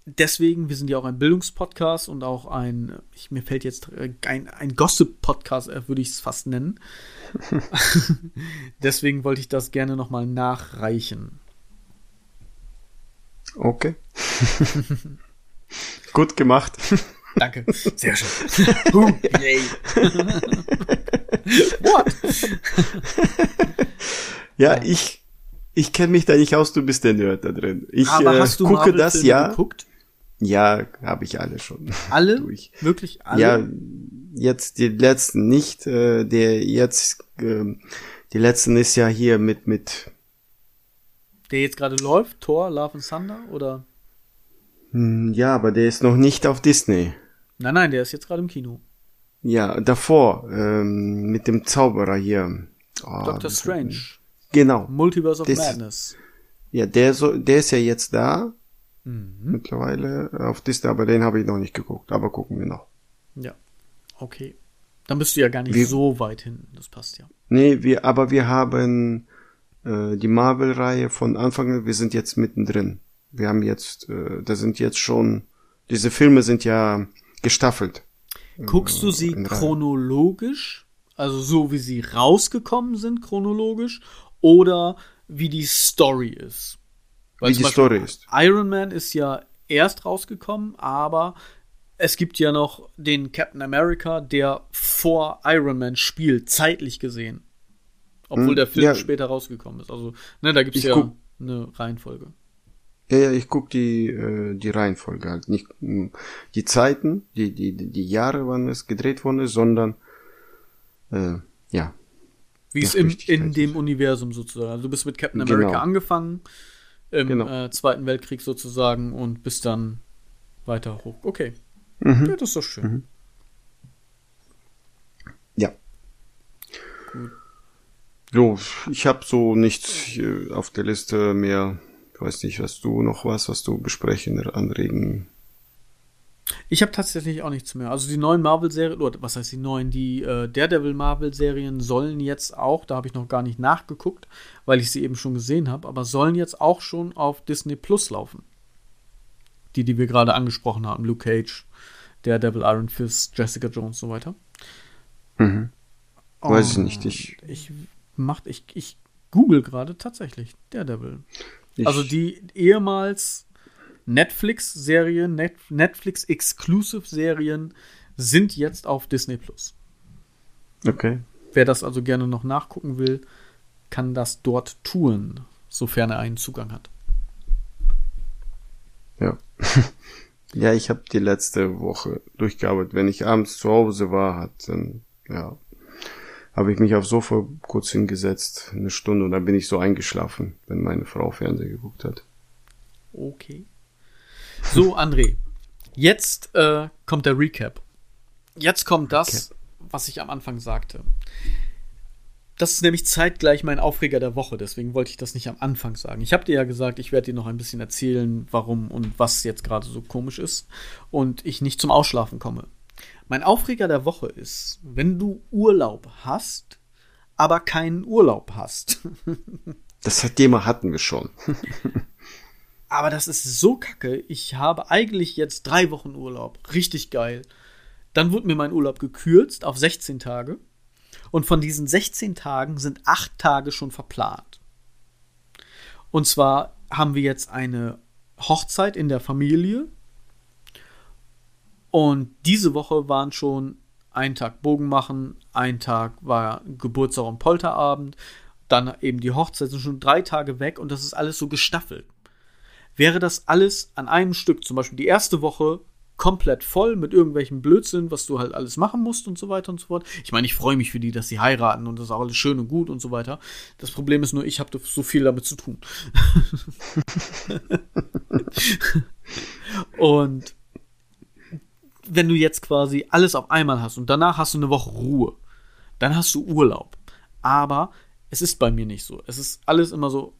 deswegen, wir sind ja auch ein Bildungspodcast und auch ein, ich, mir fällt jetzt äh, ein, ein Gossip-Podcast, äh, würde ich es fast nennen. deswegen wollte ich das gerne nochmal nachreichen. Okay. Gut gemacht. Danke. Sehr schön. Uh, yay. What? ja, ich ich kenne mich da nicht aus, du bist der Nerd da drin. Ich Aber hast du äh, gucke das ja. Geguckt? Ja, habe ich alle schon. Alle? Durch. Wirklich alle? Ja, jetzt die letzten nicht. Äh, der jetzt, äh, die letzten ist ja hier mit mit. Der jetzt gerade läuft, Thor, Love and Thunder oder? Hm, ja, aber der ist noch nicht auf Disney. Nein, nein, der ist jetzt gerade im Kino. Ja, davor ähm, mit dem Zauberer hier. Oh, Doctor Strange. Genau. Multiverse of das, Madness. Ja, der so, der ist ja jetzt da. Mhm. Mittlerweile auf Disney, aber den habe ich noch nicht geguckt. Aber gucken wir noch. Ja. Okay. Dann bist du ja gar nicht Wir- so weit hinten. Das passt ja. Nee, wir, aber wir haben äh, die Marvel-Reihe von Anfang an, wir sind jetzt mittendrin. Wir haben jetzt, äh, da sind jetzt schon, diese Filme sind ja gestaffelt. Guckst du sie chronologisch, also so wie sie rausgekommen sind, chronologisch, oder wie die Story ist? Weil Wie die Beispiel Story ist. Iron Man ist ja erst rausgekommen, aber es gibt ja noch den Captain America, der vor Iron Man spielt, zeitlich gesehen. Obwohl Hm, der Film ja. später rausgekommen ist. Also, ne, da gibt es ja guck- eine Reihenfolge. Ja, ja, ich guck die, äh, die Reihenfolge halt. Nicht mh, die Zeiten, die, die, die Jahre, wann es gedreht worden ist, sondern äh, ja. Wie es im, in dem Universum sozusagen. Also du bist mit Captain Genau. America angefangen, im Genau. äh, Zweiten Weltkrieg sozusagen und bist dann weiter hoch. Okay. Mhm. Ja, das ist doch schön. Ja. So, ich habe so nichts äh, auf der Liste mehr. Ich weiß nicht, hast du noch was, was du besprechen, anregen? Ich habe tatsächlich auch nichts mehr. Also die neuen Marvel-Serien, oder was heißt die neuen, die äh, Daredevil-Marvel-Serien sollen jetzt auch, da habe ich noch gar nicht nachgeguckt, weil ich sie eben schon gesehen habe, aber sollen jetzt auch schon auf Disney Plus laufen. Die, die wir gerade angesprochen haben, Luke Cage, Daredevil, Iron Fist, Jessica Jones und so weiter. Mhm. Weiß ich nicht, ich- ich macht, ich, ich google gerade tatsächlich Daredevil. Ich, Also die ehemals Netflix-Serien, Net Netflix-Exclusive-Serien sind jetzt auf Disney Plus. Okay. Wer das also gerne noch nachgucken will, kann das dort tun, sofern er einen Zugang hat. Ja. ja, ich habe die letzte Woche durchgearbeitet. Wenn ich abends zu Hause war, hat dann, ja, habe ich mich aufs Sofa kurz hingesetzt, eine Stunde, und dann bin ich so eingeschlafen, wenn meine Frau Fernsehen geguckt hat. Okay. So, André. Jetzt äh, kommt der Recap. Jetzt kommt das, was ich am Anfang sagte. Das ist nämlich zeitgleich mein Aufreger der Woche, deswegen wollte ich das nicht am Anfang sagen. Ich habe dir ja gesagt, ich werde dir noch ein bisschen erzählen, warum und was jetzt gerade so komisch ist und ich nicht zum Ausschlafen komme. Mein Aufreger der Woche ist, wenn du Urlaub hast, aber keinen Urlaub hast. Das Thema hatten wir schon. Aber das ist so kacke. Ich habe eigentlich jetzt drei Wochen Urlaub. Richtig geil. Dann wurde mir mein Urlaub gekürzt auf 16 Tage. Und von diesen 16 Tagen sind acht Tage schon verplant. Und zwar haben wir jetzt eine Hochzeit in der Familie. Und diese Woche waren schon ein Tag Bogen machen, ein Tag war Geburtstag und Polterabend, dann eben die Hochzeit sind schon drei Tage weg und das ist alles so gestaffelt wäre das alles an einem Stück, zum Beispiel die erste Woche komplett voll mit irgendwelchem Blödsinn, was du halt alles machen musst und so weiter und so fort. Ich meine, ich freue mich für die, dass sie heiraten und das ist auch alles schön und gut und so weiter. Das Problem ist nur, ich habe so viel damit zu tun. und wenn du jetzt quasi alles auf einmal hast und danach hast du eine Woche Ruhe, dann hast du Urlaub. Aber es ist bei mir nicht so. Es ist alles immer so,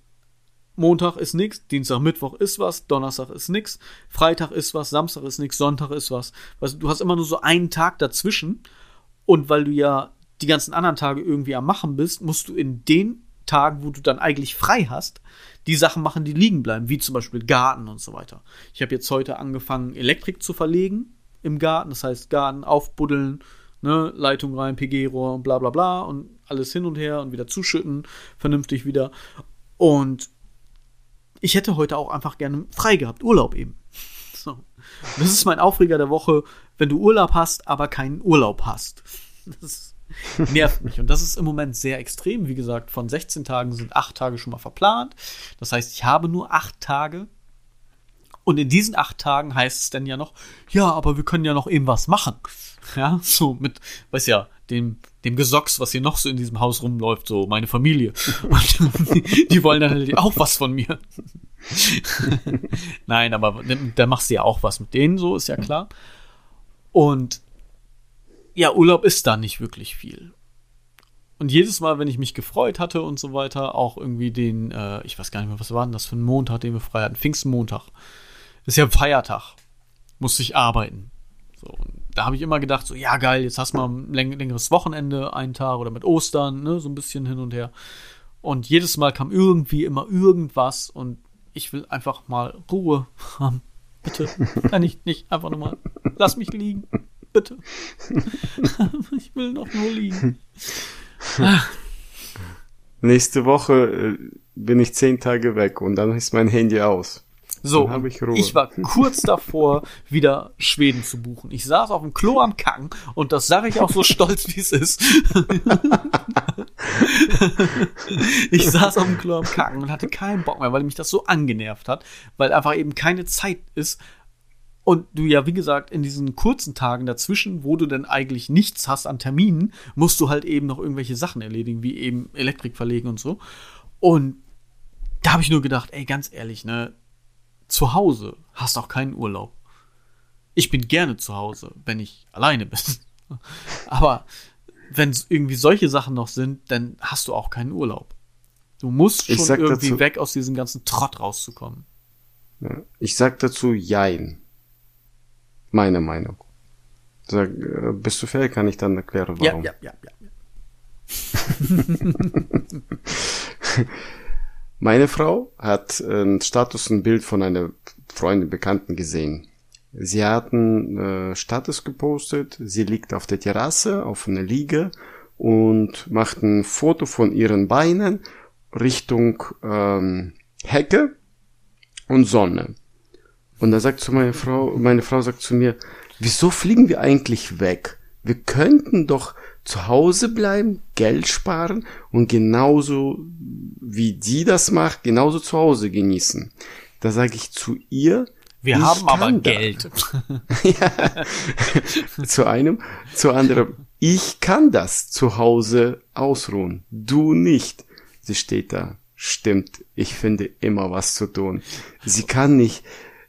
Montag ist nix, Dienstag, Mittwoch ist was, Donnerstag ist nix, Freitag ist was, Samstag ist nix, Sonntag ist was. Du, du hast immer nur so einen Tag dazwischen und weil du ja die ganzen anderen Tage irgendwie am Machen bist, musst du in den Tagen, wo du dann eigentlich frei hast, die Sachen machen, die liegen bleiben, wie zum Beispiel Garten und so weiter. Ich habe jetzt heute angefangen, Elektrik zu verlegen im Garten, das heißt Garten aufbuddeln, ne, Leitung rein, PG-Rohr und bla bla bla und alles hin und her und wieder zuschütten, vernünftig wieder. Und ich hätte heute auch einfach gerne frei gehabt, Urlaub eben. So. Das ist mein Aufreger der Woche, wenn du Urlaub hast, aber keinen Urlaub hast. Das nervt mich. Und das ist im Moment sehr extrem. Wie gesagt, von 16 Tagen sind 8 Tage schon mal verplant. Das heißt, ich habe nur 8 Tage. Und in diesen 8 Tagen heißt es dann ja noch, ja, aber wir können ja noch eben was machen. Ja, so mit, weiß ja, dem, dem Gesocks, was hier noch so in diesem Haus rumläuft, so meine Familie. Und die, die wollen dann natürlich auch was von mir. Nein, aber da machst du ja auch was mit denen, so ist ja klar. Und ja, Urlaub ist da nicht wirklich viel. Und jedes Mal, wenn ich mich gefreut hatte und so weiter, auch irgendwie den, äh, ich weiß gar nicht mehr, was war denn das für ein Montag, den wir frei hatten, Pfingstmontag. ist ja Feiertag. Musste ich arbeiten. So, und da habe ich immer gedacht, so, ja, geil, jetzt hast du mal ein längeres Wochenende, einen Tag oder mit Ostern, ne, so ein bisschen hin und her. Und jedes Mal kam irgendwie immer irgendwas und ich will einfach mal Ruhe haben. Bitte, kann ich nicht einfach nochmal, lass mich liegen, bitte. ich will noch nur liegen. Nächste Woche äh, bin ich zehn Tage weg und dann ist mein Handy aus. So, ich, ich, war kurz davor, wieder Schweden zu buchen. Ich saß auf dem Klo am Kacken und das sage ich auch so stolz, wie es ist. ich saß auf dem Klo am Kacken und hatte keinen Bock mehr, weil mich das so angenervt hat, weil einfach eben keine Zeit ist. Und du ja, wie gesagt, in diesen kurzen Tagen dazwischen, wo du denn eigentlich nichts hast an Terminen, musst du halt eben noch irgendwelche Sachen erledigen, wie eben Elektrik verlegen und so. Und da habe ich nur gedacht, ey, ganz ehrlich, ne, zu Hause hast auch keinen Urlaub. Ich bin gerne zu Hause, wenn ich alleine bin. Aber wenn irgendwie solche Sachen noch sind, dann hast du auch keinen Urlaub. Du musst schon irgendwie dazu, weg aus diesem ganzen Trott rauszukommen. Ich sag dazu Jein. Meine Meinung. Sag, äh, bist du fair, kann ich dann erklären, warum. Ja, ja, ja, ja. Meine Frau hat ein Status, ein Bild von einer Freundin, Bekannten gesehen. Sie hatten äh, Status gepostet, sie liegt auf der Terrasse, auf einer Liege und macht ein Foto von ihren Beinen Richtung ähm, Hecke und Sonne. Und da sagt zu meine Frau, meine Frau sagt zu mir, wieso fliegen wir eigentlich weg? Wir könnten doch zu Hause bleiben, Geld sparen und genauso wie die das macht, genauso zu Hause genießen. Da sage ich zu ihr, wir haben aber da. Geld. ja. zu einem, zu anderem. Ich kann das zu Hause ausruhen. Du nicht. Sie steht da. Stimmt. Ich finde immer was zu tun. Sie kann nicht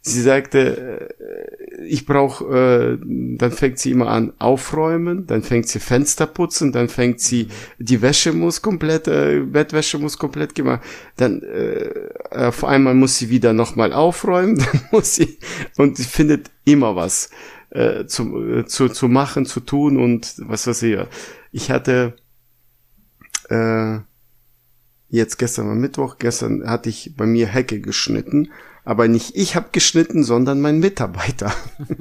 sie sagte, äh, ich brauche, äh, dann fängt sie immer an aufräumen, dann fängt sie Fenster putzen, dann fängt sie, die Wäsche muss komplett, äh, Bettwäsche muss komplett gemacht, dann äh, auf einmal muss sie wieder nochmal aufräumen, dann muss sie, und sie findet immer was äh, zu, äh, zu, zu machen, zu tun und was weiß ich. Ich hatte äh, jetzt gestern war Mittwoch, gestern hatte ich bei mir Hecke geschnitten aber nicht ich habe geschnitten, sondern mein Mitarbeiter.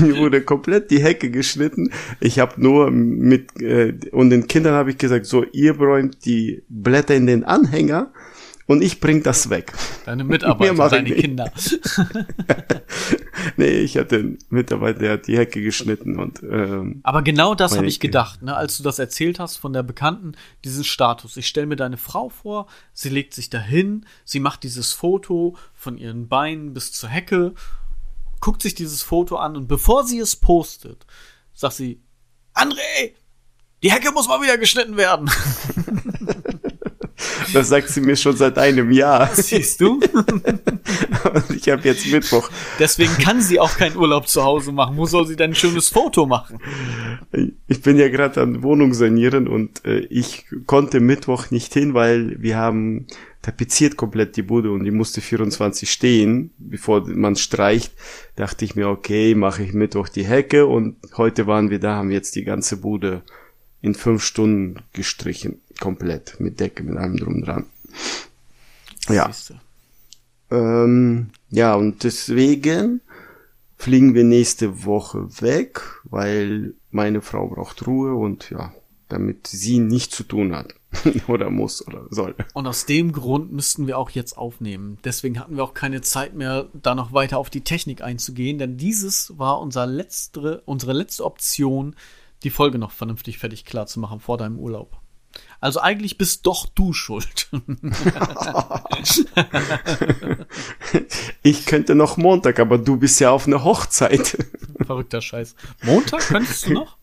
Mir wurde komplett die Hecke geschnitten. Ich habe nur mit äh, und den Kindern habe ich gesagt, so ihr räumt die Blätter in den Anhänger und ich bring das weg. Deine Mitarbeiter, deine Kinder. nee, ich hatte einen Mitarbeiter, der hat die Hecke geschnitten und ähm, Aber genau das habe ich gedacht, ne, als du das erzählt hast von der Bekannten, diesen Status. Ich stelle mir deine Frau vor, sie legt sich dahin, sie macht dieses Foto von ihren Beinen bis zur Hecke, guckt sich dieses Foto an und bevor sie es postet, sagt sie, André, die Hecke muss mal wieder geschnitten werden. Das sagt sie mir schon seit einem Jahr. Siehst du? Und ich habe jetzt Mittwoch. Deswegen kann sie auch keinen Urlaub zu Hause machen. Wo soll sie denn ein schönes Foto machen? Ich bin ja gerade an Wohnung sanieren und äh, ich konnte Mittwoch nicht hin, weil wir haben tapeziert komplett die Bude und die musste 24 stehen, bevor man streicht. Dachte ich mir, okay, mache ich Mittwoch die Hecke und heute waren wir da, haben jetzt die ganze Bude in fünf Stunden gestrichen. Komplett. Mit Decke, mit allem drum dran. Ja. Ähm, ja, und deswegen fliegen wir nächste Woche weg, weil meine Frau braucht Ruhe und ja, damit sie nichts zu tun hat. oder muss oder soll. Und aus dem Grund müssten wir auch jetzt aufnehmen. Deswegen hatten wir auch keine Zeit mehr, da noch weiter auf die Technik einzugehen, denn dieses war unser letzte, unsere letzte Option, die Folge noch vernünftig fertig klar zu machen vor deinem Urlaub. Also eigentlich bist doch du schuld. ich könnte noch Montag, aber du bist ja auf einer Hochzeit. Verrückter Scheiß. Montag könntest du noch?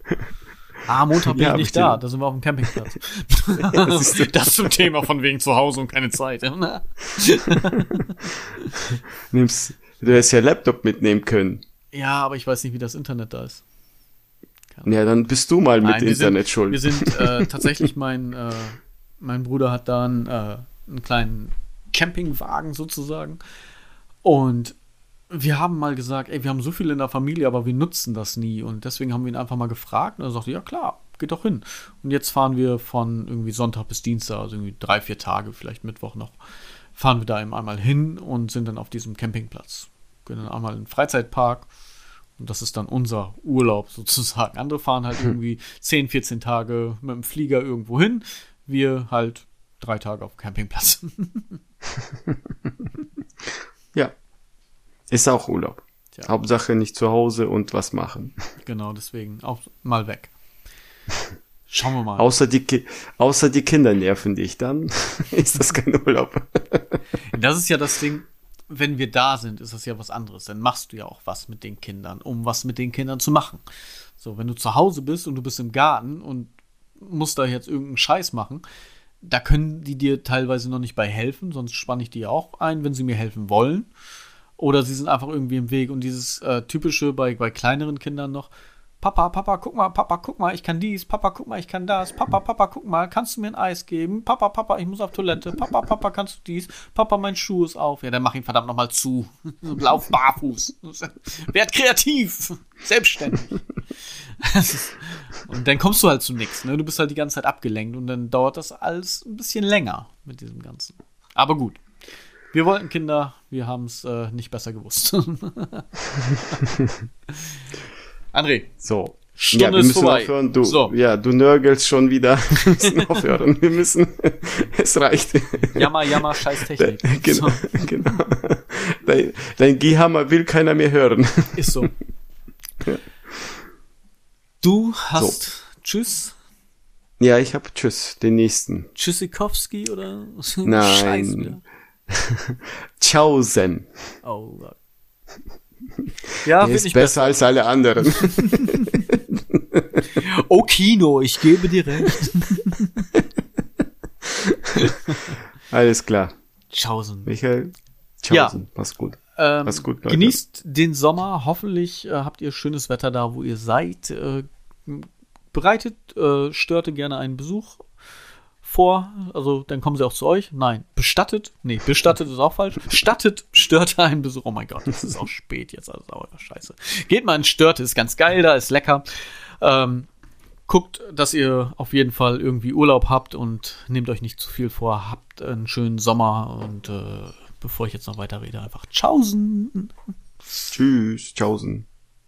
Ah, Montag bin ja, ich nicht da, da sind wir auf dem Campingplatz. das, das zum Thema von wegen zu Hause und keine Zeit. Nimmst, du hättest ja Laptop mitnehmen können. Ja, aber ich weiß nicht, wie das Internet da ist. Ja, dann bist du mal Nein, mit Internet sind, schuld. Wir sind äh, tatsächlich, mein, äh, mein Bruder hat da einen, äh, einen kleinen Campingwagen sozusagen. Und wir haben mal gesagt, ey, wir haben so viel in der Familie, aber wir nutzen das nie. Und deswegen haben wir ihn einfach mal gefragt. Und er sagte, ja klar, geht doch hin. Und jetzt fahren wir von irgendwie Sonntag bis Dienstag, also irgendwie drei, vier Tage, vielleicht Mittwoch noch, fahren wir da eben einmal hin und sind dann auf diesem Campingplatz. Gehen dann einmal in den Freizeitpark. Und das ist dann unser Urlaub sozusagen. Andere fahren halt irgendwie 10, 14 Tage mit dem Flieger irgendwo hin. Wir halt drei Tage auf dem Campingplatz. ja. Ist auch Urlaub. Tja. Hauptsache nicht zu Hause und was machen. Genau, deswegen auch mal weg. Schauen wir mal. Außer die, Ki außer die Kinder nerven dich, dann ist das kein Urlaub. Das ist ja das Ding, wenn wir da sind, ist das ja was anderes. Dann machst du ja auch was mit den Kindern, um was mit den Kindern zu machen. So, wenn du zu Hause bist und du bist im Garten und musst da jetzt irgendeinen Scheiß machen, da können die dir teilweise noch nicht bei helfen, sonst spanne ich die auch ein, wenn sie mir helfen wollen. Oder sie sind einfach irgendwie im Weg. Und dieses äh, typische bei, bei kleineren Kindern noch, Papa, Papa, guck mal, Papa, guck mal, ich kann dies, Papa, guck mal, ich kann das, Papa, Papa, guck mal, kannst du mir ein Eis geben? Papa, Papa, ich muss auf Toilette, Papa, Papa, kannst du dies? Papa, mein Schuh ist auf. Ja, dann mach ihn verdammt nochmal zu. Lauf barfuß. Werd kreativ. Selbstständig. und dann kommst du halt zu nichts, ne? Du bist halt die ganze Zeit abgelenkt und dann dauert das alles ein bisschen länger mit diesem Ganzen. Aber gut. Wir wollten Kinder, wir haben es äh, nicht besser gewusst. André. So. Stunde ja, wir ist müssen vorbei. aufhören. Du, So. Ja, du nörgelst schon wieder. Wir müssen aufhören. Wir müssen. Es reicht. Jammer, jammer, scheiß Technik. genau. So, genau. Dein, dein Gehammer will keiner mehr hören. ist so. Du hast Tschüss, Ja, ich hab Tschüss, den nächsten. Tschüssikowski oder? Nein. Scheiße. wieder. Tschaußen. Oh Gott. Ja, Der ist besser besser. als alle anderen. Oh Kino, ich gebe dir recht. Alles klar. Tschaußen. Michael, Ja. Tschaußen. Mach's gut. Ähm, Mach's gut, Leute. genießt den Sommer. Hoffentlich äh, habt ihr schönes Wetter da, wo ihr seid. Äh, bereitet äh, Störte gerne einen Besuch vor. Also dann kommen sie auch zu euch. Nein, bestattet. Nee, bestattet ist auch falsch. Stattet Störte einen Besuch. Oh mein Gott, es ist auch spät jetzt. Also oh, scheiße. Geht mal in Störte, ist ganz geil da, ist lecker. Ähm, guckt, dass ihr auf jeden Fall irgendwie Urlaub habt und nehmt euch nicht zu viel vor. Habt einen schönen Sommer und äh, bevor ich jetzt noch weiter rede, einfach Tschaußen. Tschüss. Tschaußen.